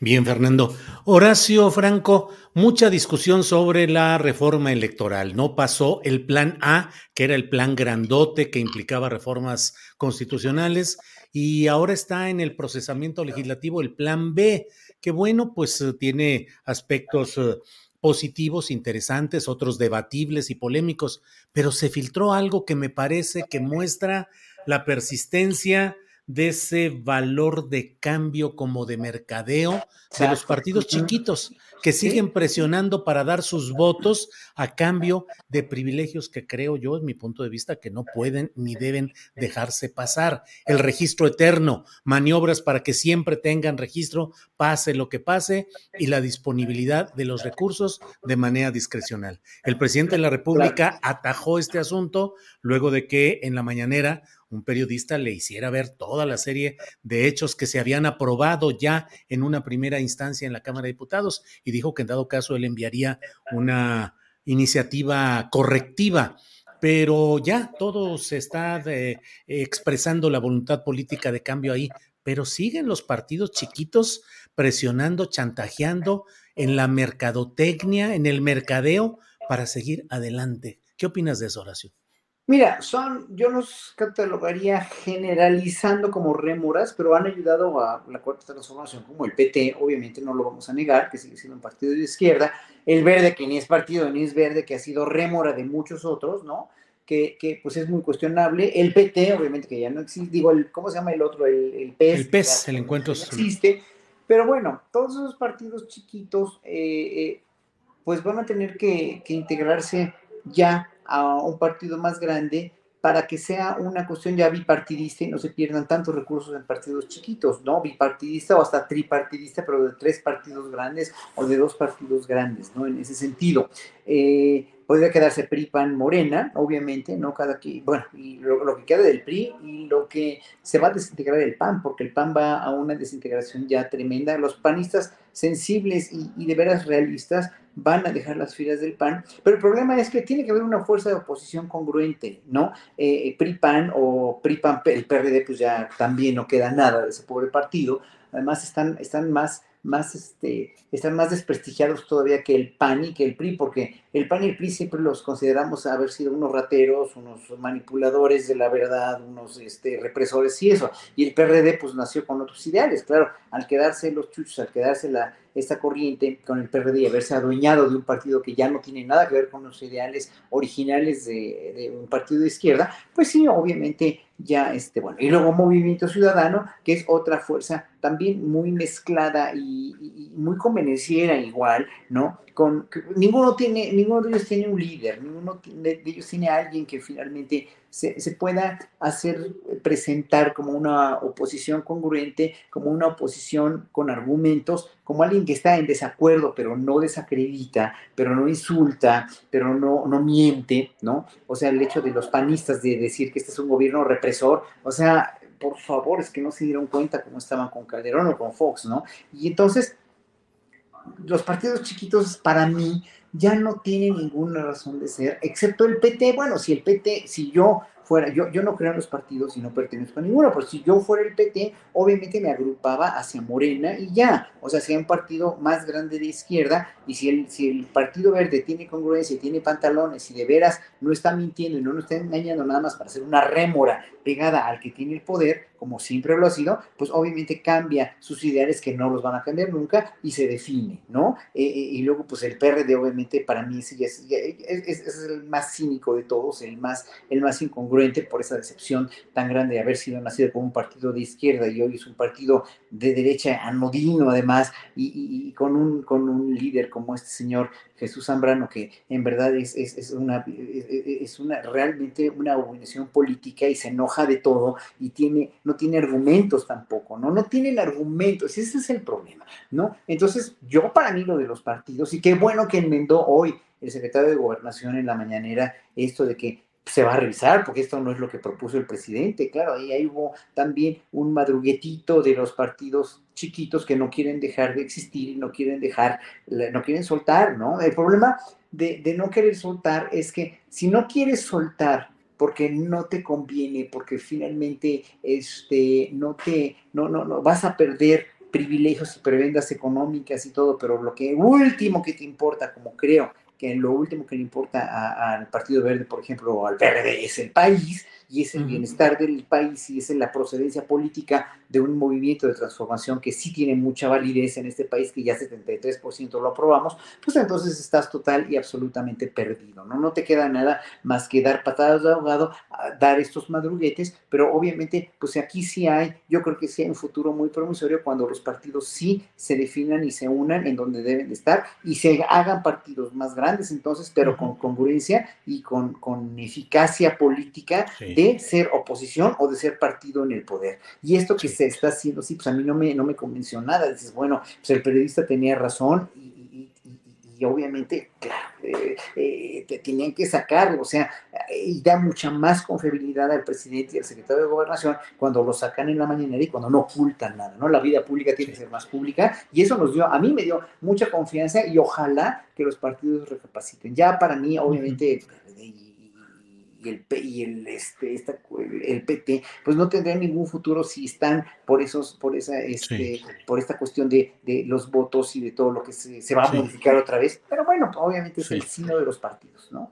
Bien, Fernando. Horacio Franco, mucha discusión sobre la reforma electoral. No pasó el plan A, que era el plan grandote que implicaba reformas constitucionales, y ahora está en el procesamiento legislativo el plan B, que bueno, pues eh, tiene aspectos eh, positivos, interesantes, otros debatibles y polémicos, pero se filtró algo que me parece que muestra la persistencia de ese valor de cambio como de mercadeo de los partidos chiquitos que siguen presionando para dar sus votos a cambio de privilegios que creo yo, en mi punto de vista, que no pueden ni deben dejarse pasar. El registro eterno, maniobras para que siempre tengan registro, pase lo que pase, y la disponibilidad de los recursos de manera discrecional. El presidente de la República atajó este asunto luego de que en la mañanera un periodista le hiciera ver toda la serie de hechos que se habían aprobado ya en una primera instancia en la Cámara de Diputados y dijo que en dado caso él enviaría una iniciativa correctiva. Pero ya todo se está expresando la voluntad política de cambio ahí, pero siguen los partidos chiquitos presionando, chantajeando en la mercadotecnia, en el mercadeo para seguir adelante. ¿Qué opinas de eso, Horacio? Mira, son, yo los catalogaría generalizando como rémoras, pero han ayudado a la cuarta transformación, como el PT, obviamente no lo vamos a negar, que sigue siendo un partido de izquierda, el verde, que ni es partido ni es verde, que ha sido rémora de muchos otros, ¿no? Que, que pues es muy cuestionable. El PT, obviamente que ya no existe, digo, el, ¿cómo se llama el otro? El, el PES. El PES, el encuentro. No existe. Pero bueno, todos esos partidos chiquitos, eh, eh, pues van a tener que, que integrarse ya a un partido más grande para que sea una cuestión ya bipartidista y no se pierdan tantos recursos en partidos chiquitos, ¿no? Bipartidista o hasta tripartidista, pero de tres partidos grandes o de dos partidos grandes, ¿no? En ese sentido. Eh, podría quedarse PRI, PAN, Morena, obviamente, ¿no? Cada que, bueno, y lo, que queda del PRI y lo que se va a desintegrar el PAN, porque el PAN va a una desintegración ya tremenda. Los panistas sensibles y, de veras realistas van a dejar las filas del PAN, pero el problema es que tiene que haber una fuerza de oposición congruente, ¿no? Eh, PRI-PAN o PRI-PAN, el PRD, pues ya también no queda nada de ese pobre partido, además están, están más más, este, están más desprestigiados todavía que el PAN y que el PRI, porque el PAN y el PRI siempre los consideramos haber sido unos rateros, unos manipuladores de la verdad, unos este, represores y eso. Y el PRD pues nació con otros ideales, claro, al quedarse los chuchos, al quedarse la, esta corriente con el PRD y haberse adueñado de un partido que ya no tiene nada que ver con los ideales originales de, un partido de izquierda, pues sí, obviamente ya, este, bueno, y luego Movimiento Ciudadano, que es otra fuerza también muy mezclada y, muy convenenciera igual, ¿no? Con, ninguno tiene, ninguno de ellos tiene un líder, ninguno de ellos tiene alguien que finalmente se, pueda hacer presentar como una oposición congruente, como una oposición con argumentos, como alguien que está en desacuerdo, pero no desacredita, pero no insulta, pero no, no miente, ¿no? O sea, el hecho de los panistas de decir que este es un gobierno represor, o sea, por favor, es que no se dieron cuenta cómo estaban con Calderón o con Fox, ¿no? Y entonces, los partidos chiquitos para mí ya no tienen ninguna razón de ser, excepto el PT. Bueno, si el PT, si yo fuera, yo, yo no creo en los partidos y no pertenezco a ninguno, pero si yo fuera el PT, obviamente me agrupaba hacia Morena y ya, o sea, sea un partido más grande de izquierda, y si el, si el Partido Verde tiene congruencia, tiene pantalones, y de veras no está mintiendo y no nos está engañando nada más para hacer una rémora pegada al que tiene el poder, como siempre lo ha sido, pues obviamente cambia sus ideales que no los van a cambiar nunca y se define, ¿no? Eh, eh, y luego, pues el PRD, obviamente, para mí es, es, el más cínico de todos, el más, el más incongruente por esa decepción tan grande de haber sido nacido como un partido de izquierda y hoy es un partido de derecha anodino, además, y, con, un, con un líder como este señor Jesús Zambrano, que en verdad es, es, una, es una realmente una organización política y se enoja de todo y tiene, no tiene argumentos tampoco, ¿no? No tienen argumentos, ese es el problema, ¿no? Entonces, yo para mí lo de los partidos, y qué bueno que enmendó hoy el secretario de Gobernación en la mañanera esto de que se va a revisar, porque esto no es lo que propuso el presidente. Claro, ahí, ahí hubo también un madruguetito de los partidos chiquitos que no quieren dejar de existir y no quieren dejar, no quieren soltar, ¿no? El problema de, de no querer soltar es que si no quieres soltar porque no te conviene, porque finalmente este, no te, no, no, no, vas a perder privilegios y prebendas económicas y todo, pero lo que último que te importa, como creo que lo último que le importa al Partido Verde, por ejemplo, o al Verde es el país, y es el bienestar del país y es la procedencia política de un movimiento de transformación que sí tiene mucha validez en este país, que ya 73% lo aprobamos, pues entonces estás total y absolutamente perdido, ¿no? No te queda nada más que dar patadas de ahogado, dar estos madruguetes, pero obviamente, pues aquí sí hay, yo creo que sí hay un futuro muy promisorio cuando los partidos sí se definan y se unan en donde deben de estar y se hagan partidos más grandes entonces, pero con congruencia y con, con eficacia política de ser oposición o de ser partido en el poder. Y esto que se está haciendo, sí, pues a mí no me, no me convenció nada. Dices, bueno, pues el periodista tenía razón y, obviamente, claro, eh, eh, te tenían que sacarlo, o sea, y da mucha más confiabilidad al presidente y al secretario de gobernación cuando lo sacan en la mañanera y cuando no ocultan nada, ¿no? La vida pública tiene que ser más pública y eso nos dio, a mí me dio mucha confianza y ojalá que los partidos recapaciten. Ya para mí, obviamente, y el, y el, este, el PT, pues no tendrían ningún futuro si están por esos, por esa, este, por esta cuestión de, de, los votos y de todo lo que se, se va a modificar otra vez. Pero bueno, obviamente es el signo de los partidos, ¿no?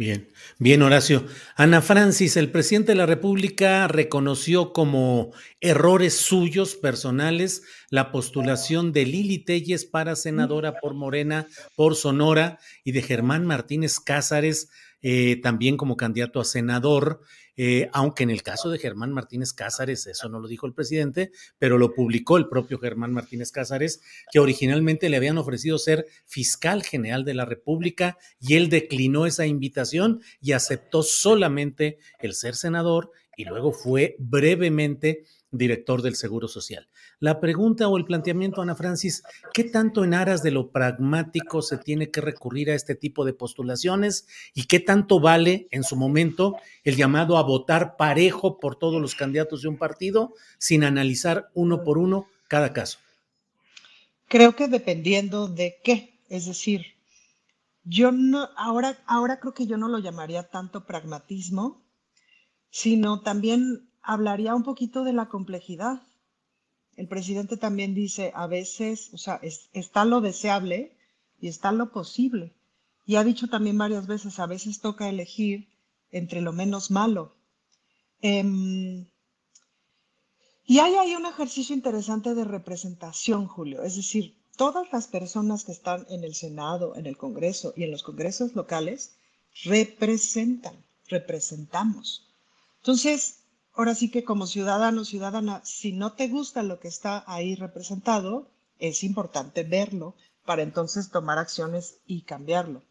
Bien, bien, Horacio. Ana Francis, el presidente de la República reconoció como errores suyos personales la postulación de Lili Telles para senadora por Morena, por Sonora, y de Germán Martínez Cázares eh, también como candidato a senador, eh, aunque en el caso de Germán Martínez Cázares, eso no lo dijo el presidente, pero lo publicó el propio Germán Martínez Cázares, que originalmente le habían ofrecido ser fiscal general de la República y él declinó esa invitación y aceptó solamente el ser senador y luego fue brevemente director del Seguro Social. La pregunta o el planteamiento, Ana Francis, ¿qué tanto en aras de lo pragmático se tiene que recurrir a este tipo de postulaciones y qué tanto vale en su momento el llamado a votar parejo por todos los candidatos de un partido sin analizar uno por uno cada caso? Creo que dependiendo de qué, es decir, yo no, ahora, ahora creo que yo no lo llamaría tanto pragmatismo, sino también hablaría un poquito de la complejidad. El presidente también dice, a veces, o sea, está lo deseable y está lo posible. Y ha dicho también varias veces, a veces toca elegir entre lo menos malo. Em, y hay ahí un ejercicio interesante de representación, Julio. Es decir, todas las personas que están en el Senado, en el Congreso y en los congresos locales representan, representamos. Entonces, ahora sí que como ciudadano, ciudadana, si no te gusta lo que está ahí representado, es importante verlo para entonces tomar acciones y cambiarlo.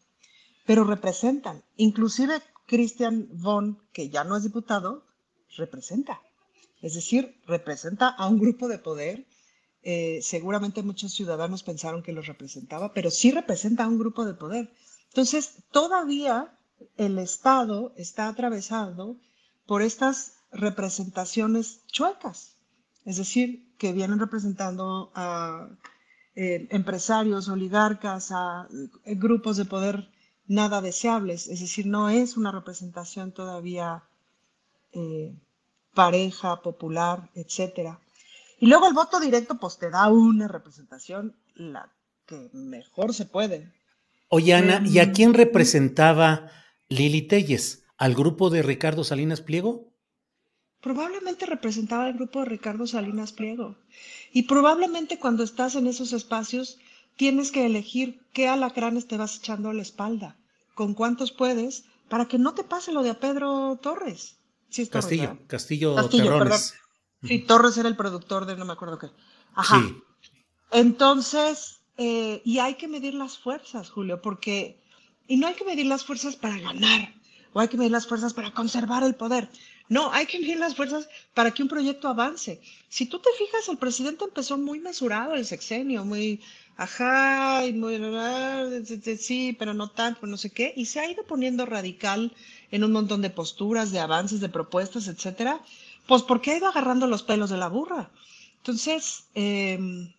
Pero representan, inclusive Christian Von, que ya no es diputado, representa. Es decir, representa a un grupo de poder. Eh, seguramente muchos ciudadanos pensaron que los representaba, pero sí representa a un grupo de poder. Entonces, todavía el Estado está atravesado por estas representaciones chuecas, es decir, que vienen representando a eh, empresarios, oligarcas, a eh, grupos de poder nada deseables, es decir, no es una representación todavía eh, pareja, popular, etcétera. Y luego el voto directo, pues te da una representación la que mejor se puede. Oye, Ana, ¿y a em, quién representaba Lili Telles? ¿Al grupo de Ricardo Salinas Pliego? Probablemente representaba al grupo de Ricardo Salinas Pliego. Y probablemente cuando estás en esos espacios tienes que elegir qué alacranes te vas echando a la espalda, con cuántos puedes, para que no te pase lo de a Pedro Torres. Castillo, Castillo, Castillo Sí, Torres era el productor de no me acuerdo qué. Ajá. Sí. Entonces, eh, y hay que medir las fuerzas, Julio, porque, y no hay que medir las fuerzas para ganar, o hay que medir las fuerzas para conservar el poder. No, hay que medir las fuerzas para que un proyecto avance. Si tú te fijas, el presidente empezó muy mesurado el sexenio, muy, ajá, y muy, sí, pero no tanto, no sé qué, y se ha ido poniendo radical en un montón de posturas, de avances, de propuestas, etcétera, pues porque ha ido agarrando los pelos de la burra. Entonces, em,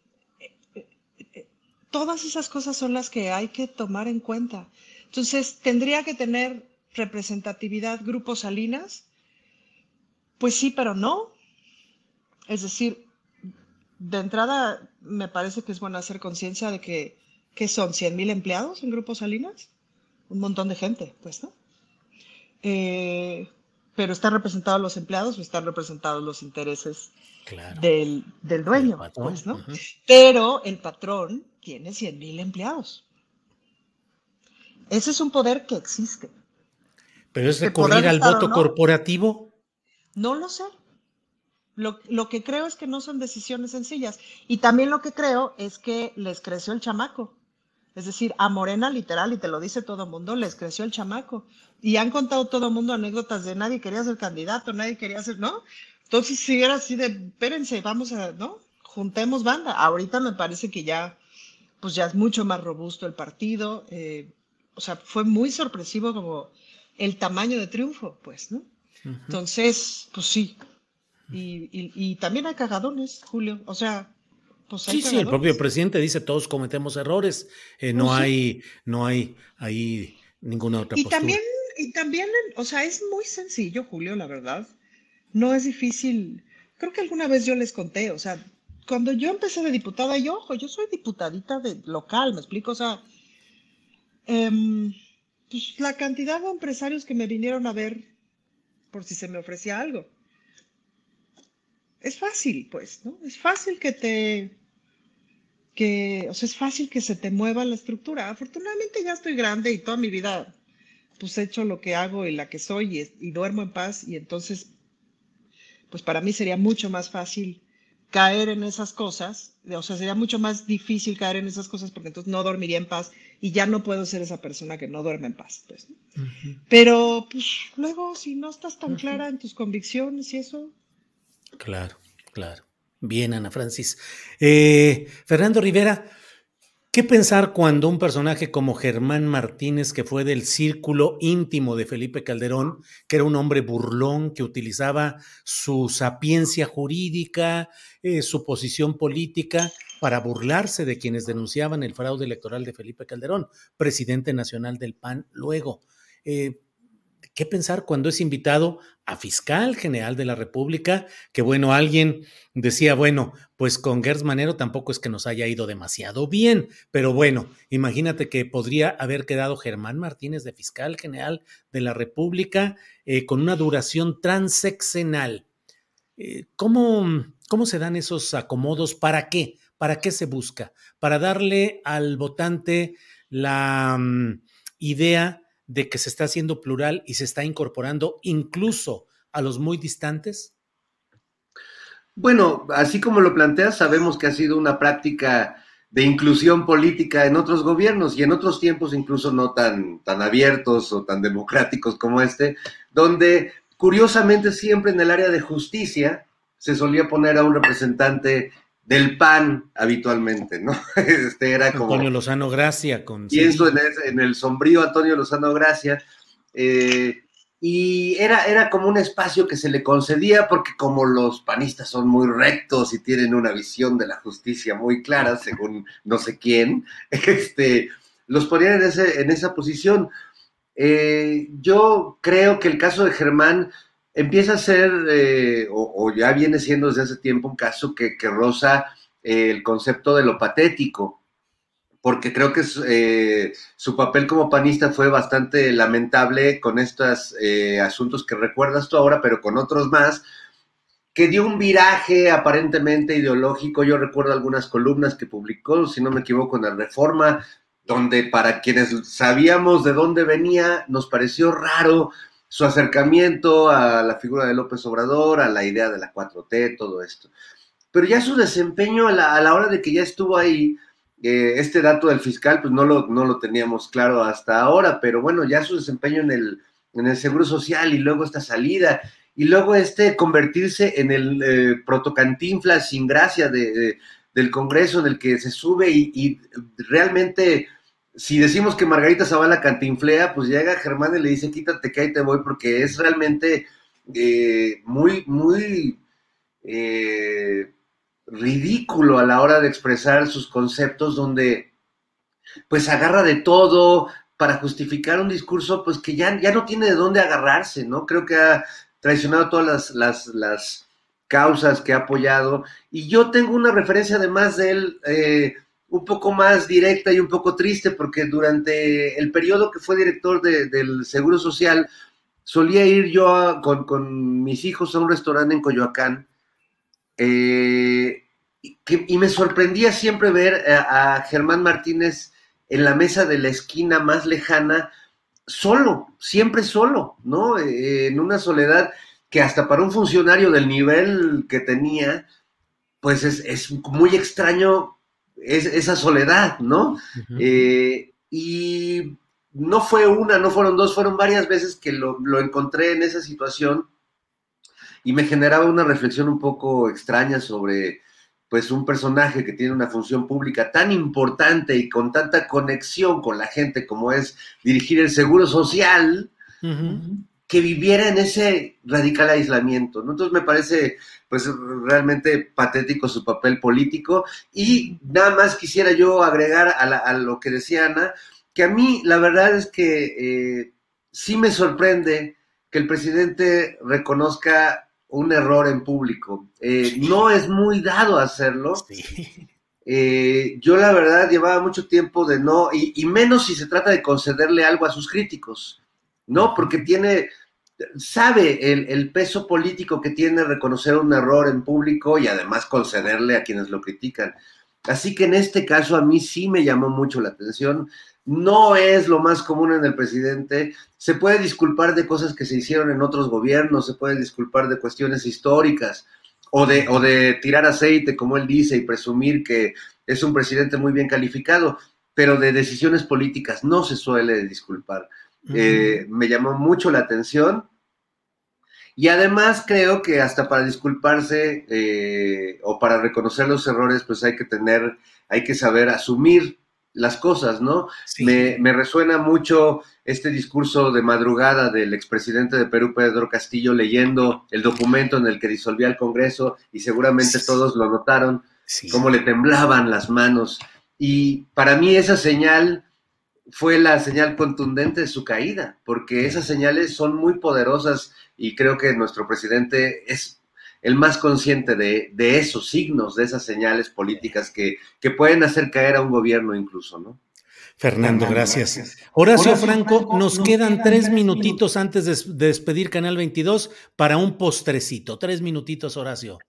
todas esas cosas son las que hay que tomar en cuenta. Entonces, tendría que tener representatividad Grupo Salinas, pues sí, pero no. Es decir, de entrada me parece que es bueno hacer conciencia de que, son 100 mil empleados en Grupo Salinas, un montón de gente, pues, ¿no? Eh, pero están representados los empleados o están representados los intereses del, dueño, pues, ¿no? Pero el patrón tiene 100 mil empleados. Ese es un poder que existe. ¿Pero es recurrir al voto corporativo? No lo sé. Lo, que creo es que no son decisiones sencillas. Y también lo que creo es que les creció el chamaco. Es decir, a Morena literal, y te lo dice todo el mundo, les creció el chamaco. Y han contado todo el mundo anécdotas de nadie quería ser candidato, nadie quería ser, ¿no? Entonces, si era así de, espérense, vamos a, ¿no? Juntemos banda. Ahorita me parece que ya, pues ya es mucho más robusto el partido. Eh, o sea, fue muy sorpresivo como el tamaño de triunfo, pues, ¿no? Entonces, pues sí. Y, también hay cagadones, Julio. O sea, pues hay Sí, sí, el propio presidente dice todos cometemos errores. Eh, no pues hay, no hay ahí ninguna otra y También, y también, o sea, es muy sencillo, Julio, la verdad. No es difícil. Creo que alguna vez yo les conté, o sea, cuando yo empecé de diputada, yo, ojo, yo soy diputadita de local, me explico, o sea, em, pues la cantidad de empresarios que me vinieron a ver por si se me ofrecía algo. Es fácil, pues, ¿no? Es fácil que te, que, o sea, es fácil que se te mueva la estructura. Afortunadamente ya estoy grande y toda mi vida, pues, he hecho lo que hago y la que soy y, y duermo en paz y entonces, pues, para mí sería mucho más fácil caer en esas cosas, o sea, sería mucho más difícil caer en esas cosas porque entonces no dormiría en paz y ya no puedo ser esa persona que no duerme en paz. Pues, Pero pues luego si no estás tan clara en tus convicciones y eso. Claro, claro. Bien, Ana Francis. Eh, Fernando Rivera, ¿Qué pensar cuando un personaje como Germán Martínez, que fue del círculo íntimo de Felipe Calderón, que era un hombre burlón, que utilizaba su sapiencia jurídica, eh, su posición política, para burlarse de quienes denunciaban el fraude electoral de Felipe Calderón, presidente nacional del PAN luego? Eh, ¿qué pensar cuando es invitado a fiscal general de la República? Que bueno, alguien decía, bueno, pues con Gers Manero tampoco es que nos haya ido demasiado bien, pero bueno, imagínate que podría haber quedado Germán Martínez de fiscal general de la República eh, con una duración transeccional. Eh, ¿cómo, ¿Cómo se dan esos acomodos? ¿Para qué? ¿Para qué se busca? Para darle al votante la mm, idea de que se está haciendo plural y se está incorporando incluso a los muy distantes? Bueno, así como lo planteas, sabemos que ha sido una práctica de inclusión política en otros gobiernos y en otros tiempos incluso no tan, tan abiertos o tan democráticos como este, donde curiosamente siempre en el área de justicia se solía poner a un representante del PAN habitualmente, ¿no? [LAUGHS] Este era como... Antonio Lozano Gracia. Con pienso en, en, el sombrío Antonio Lozano Gracia. Eh, y era, era como un espacio que se le concedía porque como los panistas son muy rectos y tienen una visión de la justicia muy clara, según no sé quién, [LAUGHS] este, los ponían en, ese, en esa posición. Eh, yo creo que el caso de Germán empieza a ser, eh, o, ya viene siendo desde hace tiempo un caso que, roza eh, el concepto de lo patético, porque creo que eh, su papel como panista fue bastante lamentable con estos asuntos que recuerdas tú ahora, pero con otros más, que dio un viraje aparentemente ideológico. Yo recuerdo algunas columnas que publicó, si no me equivoco, en la Reforma, donde para quienes sabíamos de dónde venía, nos pareció raro su acercamiento a la figura de López Obrador, a la idea de la 4T, todo esto. Pero ya su desempeño a la, hora de que ya estuvo ahí, eh, este dato del fiscal, pues no lo, no lo teníamos claro hasta ahora, pero bueno, ya su desempeño en el, en el Seguro Social y luego esta salida, y luego este convertirse en el eh, protocantinfla sin gracia de, del Congreso en el que se sube y realmente si decimos que Margarita Zavala cantinflea, pues llega Germán y le dice, quítate que ahí te voy, porque es realmente eh, muy, muy eh, ridículo a la hora de expresar sus conceptos, donde pues agarra de todo para justificar un discurso, pues que ya, ya no tiene de dónde agarrarse, ¿no? Creo que ha traicionado todas las, las, las causas que ha apoyado. Y yo tengo una referencia además de él. Eh, un poco más directa y un poco triste porque durante el periodo que fue director del Seguro Social, solía ir yo con, mis hijos a un restaurante en Coyoacán eh, y me sorprendía siempre ver a, Germán Martínez en la mesa de la esquina más lejana, solo, siempre solo, ¿no? Eh, en una soledad que hasta para un funcionario del nivel que tenía, pues es, es muy extraño es, esa soledad, ¿no? Eh, y no fue una, no fueron dos, fueron varias veces que lo, encontré en esa situación y me generaba una reflexión un poco extraña sobre pues un personaje que tiene una función pública tan importante y con tanta conexión con la gente como es dirigir el seguro social, que viviera en ese radical aislamiento. ¿no? Entonces me parece pues realmente patético su papel político y nada más quisiera yo agregar a, lo que decía Ana, que a mí la verdad es que eh, sí me sorprende que el presidente reconozca un error en público. Eh, no es muy dado hacerlo. Eh, yo la verdad llevaba mucho tiempo de no, y, y, menos si se trata de concederle algo a sus críticos, ¿no? Porque tiene, sabe el, peso político que tiene reconocer un error en público y además concederle a quienes lo critican. Así que en este caso a mí sí me llamó mucho la atención. No es lo más común en el presidente. Se puede disculpar de cosas que se hicieron en otros gobiernos, se puede disculpar de cuestiones históricas o de, o de tirar aceite, como él dice, y presumir que es un presidente muy bien calificado, pero de decisiones políticas no se suele disculpar. Eh, me llamó mucho la atención y además creo que hasta para disculparse eh, o para reconocer los errores, pues hay que tener, hay que saber asumir las cosas, ¿no? Me, resuena mucho este discurso de madrugada del expresidente de Perú, Pedro Castillo, leyendo el documento en el que disolvía el Congreso y seguramente todos lo notaron, cómo le temblaban las manos. Y para mí esa señal fue la señal contundente de su caída, porque esas señales son muy poderosas y creo que nuestro presidente es el más consciente de, esos signos, de esas señales políticas que, que, pueden hacer caer a un gobierno incluso, ¿no? Fernando, gracias. Horacio, Franco, nos quedan tres minutitos antes de, despedir Canal 22 para un postrecito. Tres minutitos, Horacio.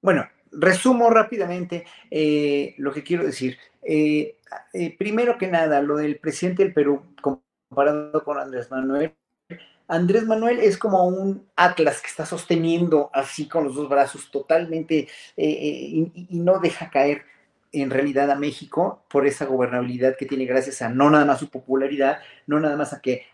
Bueno, resumo rápidamente eh, lo que quiero decir. Eh, eh, primero que nada, lo del presidente del Perú comparado con Andrés Manuel, Andrés Manuel es como un atlas que está sosteniendo así con los dos brazos totalmente eh, eh, y, no deja caer en realidad a México por esa gobernabilidad que tiene gracias a no nada más su popularidad, no nada más a que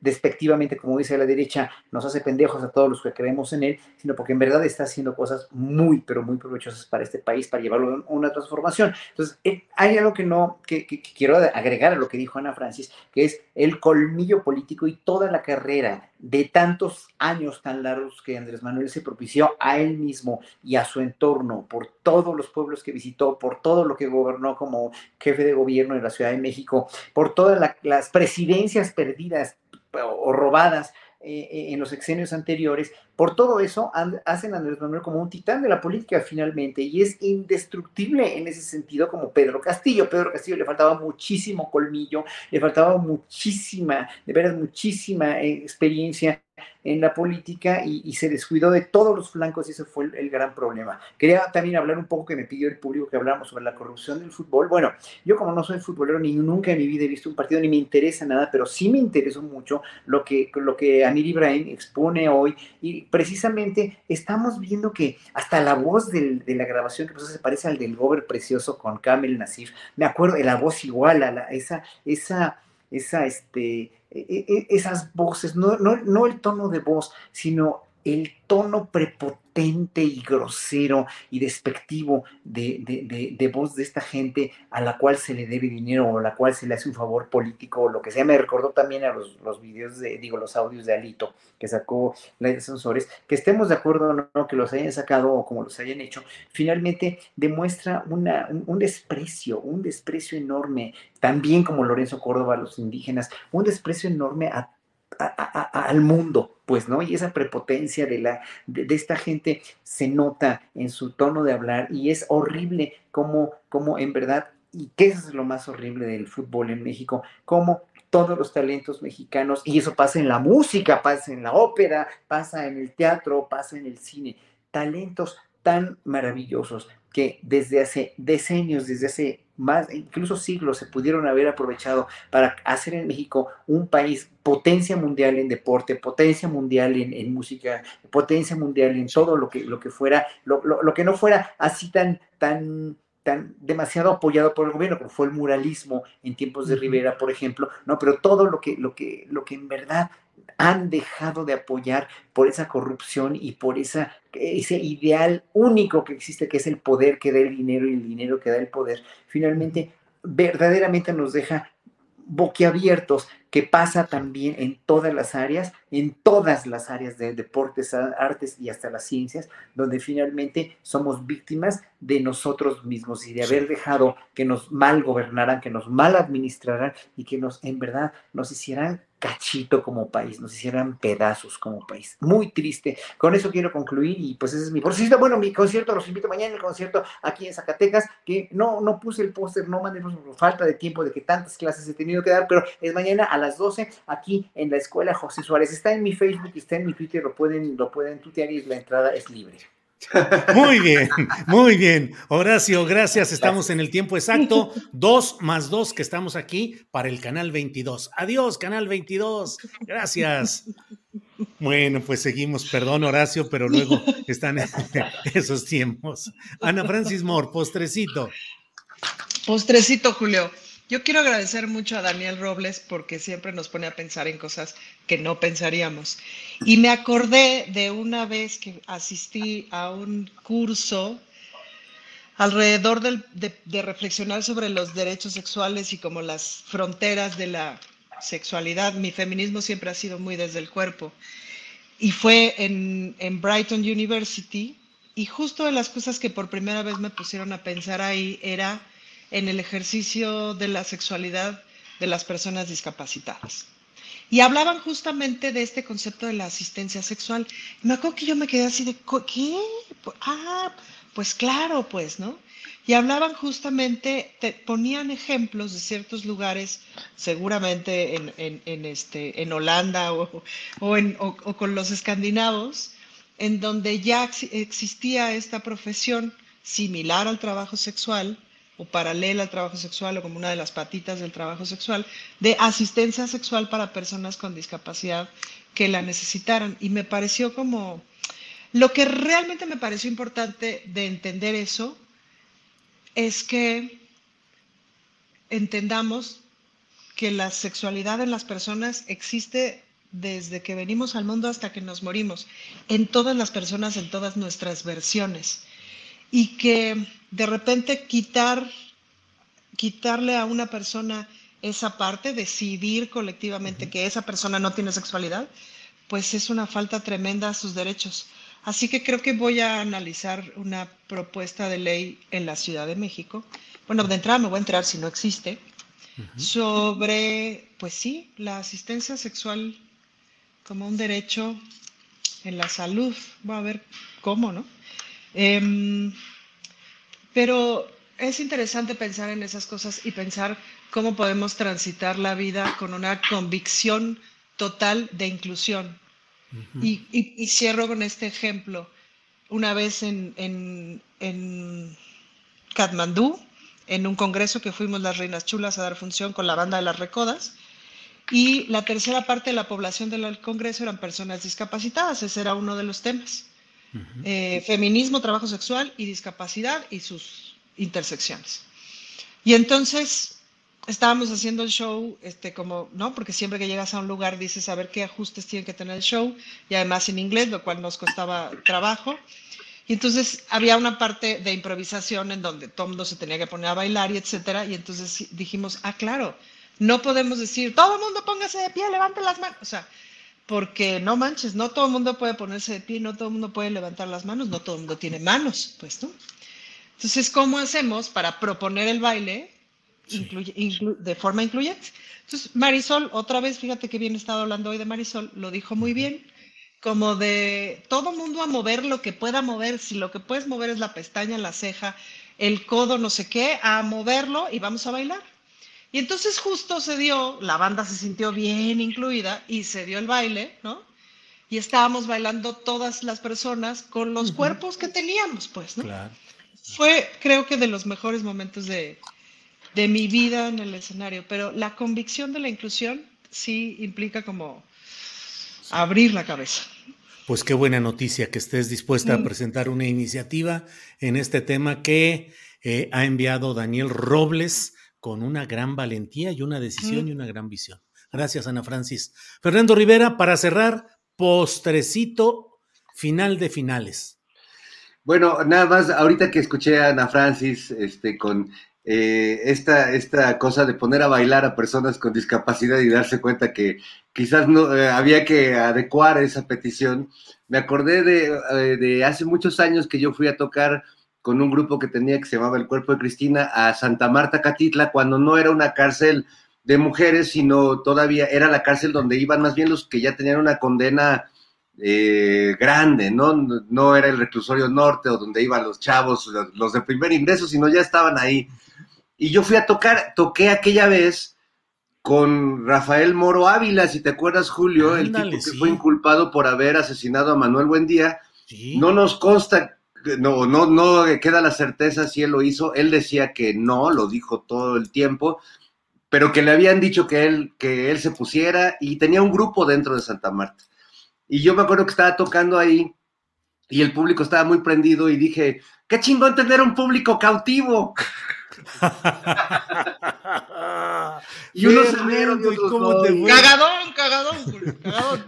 despectivamente, como dice la derecha, nos hace pendejos a todos los que creemos en él, sino porque en verdad está haciendo cosas muy, pero muy provechosas para este país, para llevarlo a una transformación. Entonces, eh, hay algo que no, que, quiero agregar a lo que dijo Ana Francis, que es el colmillo político y toda la carrera de tantos años tan largos que Andrés Manuel se propició a él mismo y a su entorno, por todos los pueblos que visitó, por todo lo que gobernó como jefe de gobierno en la Ciudad de México, por todas las presidencias perdidas o robadas eh, eh, en los exenios anteriores. Por todo eso, hacen a Andrés Manuel como un titán de la política finalmente y es indestructible en ese sentido como Pedro Castillo. Pedro Castillo le faltaba muchísimo colmillo, le faltaba muchísima, de veras muchísima eh, experiencia en la política y, se descuidó de todos los flancos y ese fue el, gran problema. Quería también hablar un poco que me pidió el público que habláramos sobre la corrupción del fútbol. Bueno, yo como no soy futbolero ni nunca en mi vida he visto un partido ni me interesa nada, pero sí me interesó mucho lo que, lo que Amir Ibrahim expone hoy y precisamente estamos viendo que hasta la voz de la grabación que pues, se parece al del Gober Precioso con Kamel Nasif, me acuerdo la voz igual, a la, esa, esa, esa, este, e, e, e, esas voces, no, no, no el tono de voz, sino el tono prepotente y grosero y despectivo de, voz de esta gente a la cual se le debe dinero o a la cual se le hace un favor político o lo que sea. Me recordó también a los, los videos, de, digo, los audios de Alito que sacó la de Sensores, que estemos de acuerdo o no, que los hayan sacado o como los hayan hecho, finalmente demuestra una, un, desprecio, un desprecio enorme, también como Lorenzo Córdoba los indígenas, un desprecio enorme a al mundo, pues, ¿no? Y esa prepotencia de, la, de, esta gente se nota en su tono de hablar y es horrible como, como en verdad, y qué es lo más horrible del fútbol en México, como todos los talentos mexicanos, y eso pasa en la música, pasa en la ópera, pasa en el teatro, pasa en el cine, talentos tan maravillosos que desde hace decenios, desde hace más, incluso siglos, se pudieron haber aprovechado para hacer en México un país potencia mundial en deporte, potencia mundial en, música, potencia mundial en todo lo que, lo que fuera, lo, lo, que no fuera así tan, tan, tan demasiado apoyado por el gobierno, como fue el muralismo en tiempos de Rivera, por ejemplo, no, pero todo lo que, lo que, lo que en verdad han dejado de apoyar por esa corrupción y por esa, ese ideal único que existe, que es el poder que da el dinero y el dinero que da el poder, finalmente verdaderamente nos deja boquiabiertos que pasa también en todas las áreas, en todas las áreas de deportes, artes y hasta las ciencias, donde finalmente somos víctimas de nosotros mismos y de haber dejado que nos mal gobernaran, que nos mal administraran y que nos en verdad nos hicieran cachito como país, nos hicieran pedazos como país. Muy triste. Con eso quiero concluir y pues ese es mi concierto. Bueno, mi concierto, los invito mañana el concierto aquí en Zacatecas, que no, no puse el póster, no mandé por falta de tiempo de que tantas clases he tenido que dar, pero es mañana a las 12 aquí en la Escuela José Suárez. Está en mi Facebook está en mi Twitter, lo pueden, lo pueden tutear y la entrada es libre. Muy bien, muy bien. Horacio, gracias. Estamos en el tiempo exacto. Dos más dos que estamos aquí para el canal 22. Adiós, canal 22. Gracias. Bueno, pues seguimos. Perdón, Horacio, pero luego están [LAUGHS] esos tiempos. Ana Francis Moore, postrecito. Postrecito, Julio. Yo quiero agradecer mucho a Daniel Robles porque siempre nos pone a pensar en cosas que no pensaríamos. Y me acordé de una vez que asistí a un curso alrededor de, reflexionar sobre los derechos sexuales y como las fronteras de la sexualidad. Mi feminismo siempre ha sido muy desde el cuerpo. Y fue en, en Brighton University. Y justo de las cosas que por primera vez me pusieron a pensar ahí era en el ejercicio de la sexualidad de las personas discapacitadas. Y hablaban justamente de este concepto de la asistencia sexual. me acuerdo que yo me quedé así de, ¿qué? Ah, pues claro, pues, ¿no? Y hablaban justamente, te ponían ejemplos de ciertos lugares, seguramente en, este, en Holanda o, o, con los escandinavos, en donde ya existía esta profesión similar al trabajo sexual o paralela al trabajo sexual o como una de las patitas del trabajo sexual, de asistencia sexual para personas con discapacidad que la necesitaran. Y me pareció como, lo que realmente me pareció importante de entender eso es que entendamos que la sexualidad en las personas existe desde que venimos al mundo hasta que nos morimos, en todas las personas, en todas nuestras versiones. Y que de repente quitar, quitarle a una persona esa parte, decidir colectivamente que esa persona no tiene sexualidad, pues es una falta tremenda a sus derechos. Así que creo que voy a analizar una propuesta de ley en la Ciudad de México. Bueno, de entrada me voy a enterar si no existe, sobre, pues sí, la asistencia sexual como un derecho en la salud. Voy a ver cómo, ¿no? Em, pero es interesante pensar en esas cosas y pensar cómo podemos transitar la vida con una convicción total de inclusión y, cierro con este ejemplo. Una vez en, en, en Katmandú, en un congreso que fuimos las Reinas Chulas a dar función con la banda de las Recodas, y la tercera parte de la población del congreso eran personas discapacitadas, ese era uno de los temas. Eh, feminismo, trabajo sexual y discapacidad y sus intersecciones. Y entonces estábamos haciendo el show, este, como, ¿no? Porque siempre que llegas a un lugar dices a ver qué ajustes tiene que tener el show, y además en inglés, lo cual nos costaba trabajo. Y entonces había una parte de improvisación en donde todo mundo se tenía que poner a bailar y etcétera. Y entonces dijimos, ah, claro, no podemos decir, todo el mundo póngase de pie, levante las manos. O sea, porque no manches, no todo el mundo puede ponerse de pie, no todo el mundo puede levantar las manos, no todo el mundo tiene manos, pues, ¿no? Entonces, ¿cómo hacemos para proponer el baile de forma incluyente. Entonces, Marisol, otra vez, fíjate que bien he estado hablando hoy de Marisol, lo dijo muy bien, como de todo mundo a mover lo que pueda mover, si lo que puedes mover es la pestaña, la ceja, el codo, no sé qué, a moverlo y vamos a bailar. Y entonces justo se dio, la banda se sintió bien incluida y se dio el baile, ¿no? Y estábamos bailando todas las personas con los cuerpos que teníamos, pues, ¿no? Fue, creo que, de los mejores momentos de, de mi vida en el escenario, pero la convicción de la inclusión sí implica como abrir la cabeza. Pues qué buena noticia que estés dispuesta a presentar una iniciativa en este tema que eh, ha enviado Daniel Robles con una gran valentía y una decisión y una gran visión. Gracias, Ana Francis. Fernando Rivera, para cerrar, postrecito final de finales. Bueno, nada más, ahorita que escuché a Ana Francis este, con eh, esta, esta cosa de poner a bailar a personas con discapacidad y darse cuenta que quizás no eh, había que adecuar esa petición. Me acordé eh, de, hace muchos años que yo fui a tocar con un grupo que tenía que se llamaba El Cuerpo de Cristina a Santa Marta Catitla, cuando no era una cárcel de mujeres, sino todavía era la cárcel donde iban más bien los que ya tenían una condena grande, ¿no? No era el reclusorio norte o donde iban los chavos, los, de primer ingreso, sino ya estaban ahí. Y yo fui a tocar, toqué aquella vez con Rafael Moro Ávila, si te acuerdas, Julio, el tipo que fue inculpado por haber asesinado a Manuel Buendía. No nos consta, no, no, no queda la certeza si él lo hizo. Él decía que no, lo dijo todo el tiempo, pero que le habían dicho que él, que él se pusiera y tenía un grupo dentro de Santa Marta. Y yo me acuerdo que estaba tocando ahí y el público estaba muy prendido y dije, qué chingón tener un público cautivo. [LAUGHS] y unos se rieron Cagadón, cagadón,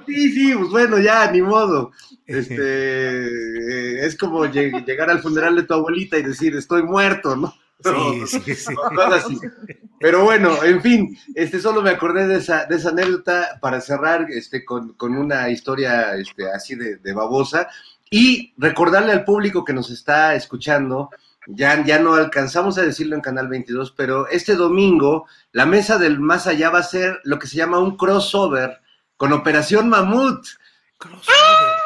Sí, sí, pues bueno, ya, ni modo. Este, [LAUGHS] es como llegar al funeral de tu abuelita y decir, estoy muerto, ¿no? Sí, sí, sí. Pero bueno, en fin, este, solo me acordé de esa, de esa anécdota para cerrar este, con, una historia este, así de, de babosa y recordarle al público que nos está escuchando ya, ya no alcanzamos a decirlo en Canal 22, pero este domingo la mesa del más allá va a ser lo que se llama un crossover con Operación Mamut. Crossover,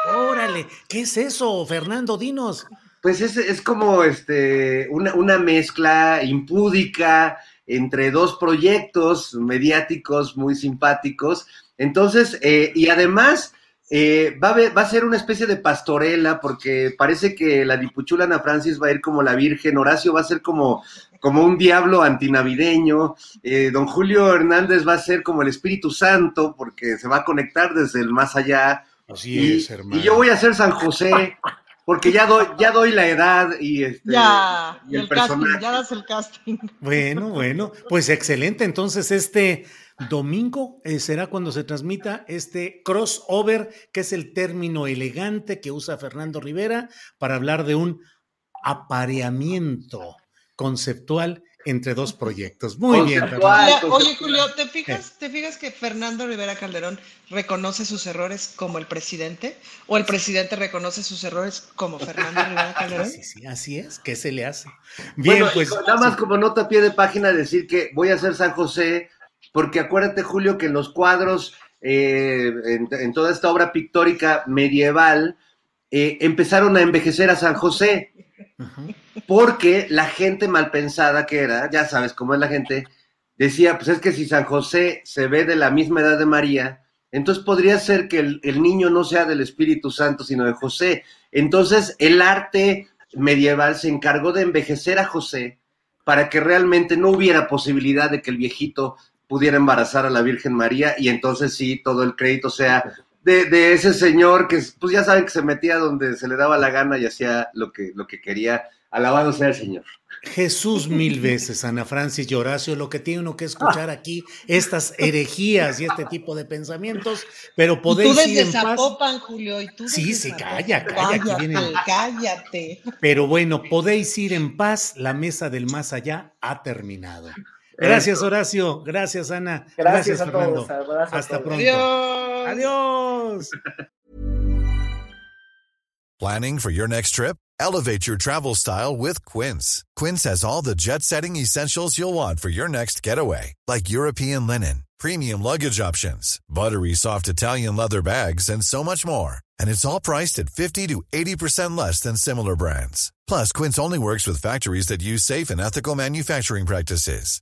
¿qué es eso, Fernando? Dinos. Pues es, es como este, una, una mezcla impúdica entre dos proyectos mediáticos muy simpáticos. Entonces, eh, y además eh, va, a va, a ser una especie de pastorela porque parece que la dipuchula Ana Francis va a ir como la Virgen, Horacio va a ser como, como un diablo antinavideño, eh, don Julio Hernández va a ser como el Espíritu Santo porque se va a conectar desde el más allá. Así y, es, hermano. Y yo voy a ser San José porque ya doy, ya doy la edad y, este, ya, y el, el personaje. casting, ya das el casting. Bueno, bueno, pues excelente. Entonces, este domingo eh, será cuando se transmita este crossover, que es el término elegante que usa Fernando Rivera para hablar de un apareamiento conceptual entre dos proyectos. Muy bien. Oye, Julio, ¿te fijas, ¿te fijas que Fernando Rivera Calderón reconoce sus errores como el presidente? ¿O el presidente reconoce sus errores como Fernando Rivera [LAUGHS] Calderón? Sí, sí, así es. ¿Qué se le hace? Bien, Bueno, pues. nada más sí. como nota a pie de página decir que voy a ser San José, porque acuérdate, Julio, que en los cuadros, eh, en, en toda esta obra pictórica medieval, eh, empezaron a envejecer a San José, Porque la gente mal pensada que era, ya sabes cómo es la gente, decía, pues es que si San José se ve de la misma edad de María, entonces podría ser que el niño no sea del Espíritu Santo, sino de José. Entonces el arte medieval se encargó de envejecer a José para que realmente no hubiera posibilidad de que el viejito pudiera embarazar a la Virgen María y entonces sí, todo el crédito sea de, de ese señor que, pues ya saben que se metía donde se le daba la gana y hacía lo que, lo que quería. Alabado sea el Señor. Jesús mil veces, Ana Francis y Horacio, lo que tiene uno que escuchar aquí, estas herejías y este tipo de pensamientos, pero Y tú podéis ir desde en paz. Zapopan, Julio, y tú Sí, desde sí, calla, calla, aquí Cállate, vienen- cállate. Pero bueno, podéis ir en paz, la mesa del más allá ha terminado. Gracias, Horacio, gracias, Ana. Gracias, a Fernando. todos. abrazo a Hasta todos. pronto. Adiós. Adiós. [LAUGHS] Planning for your next trip? Elevate your travel style with Quince. Quince has all the jet setting essentials you'll want for your next getaway, like European linen, premium luggage options, buttery soft Italian leather bags, and so much more. And it's all priced at 50 to 80% less than similar brands. Plus, Quince only works with factories that use safe and ethical manufacturing practices.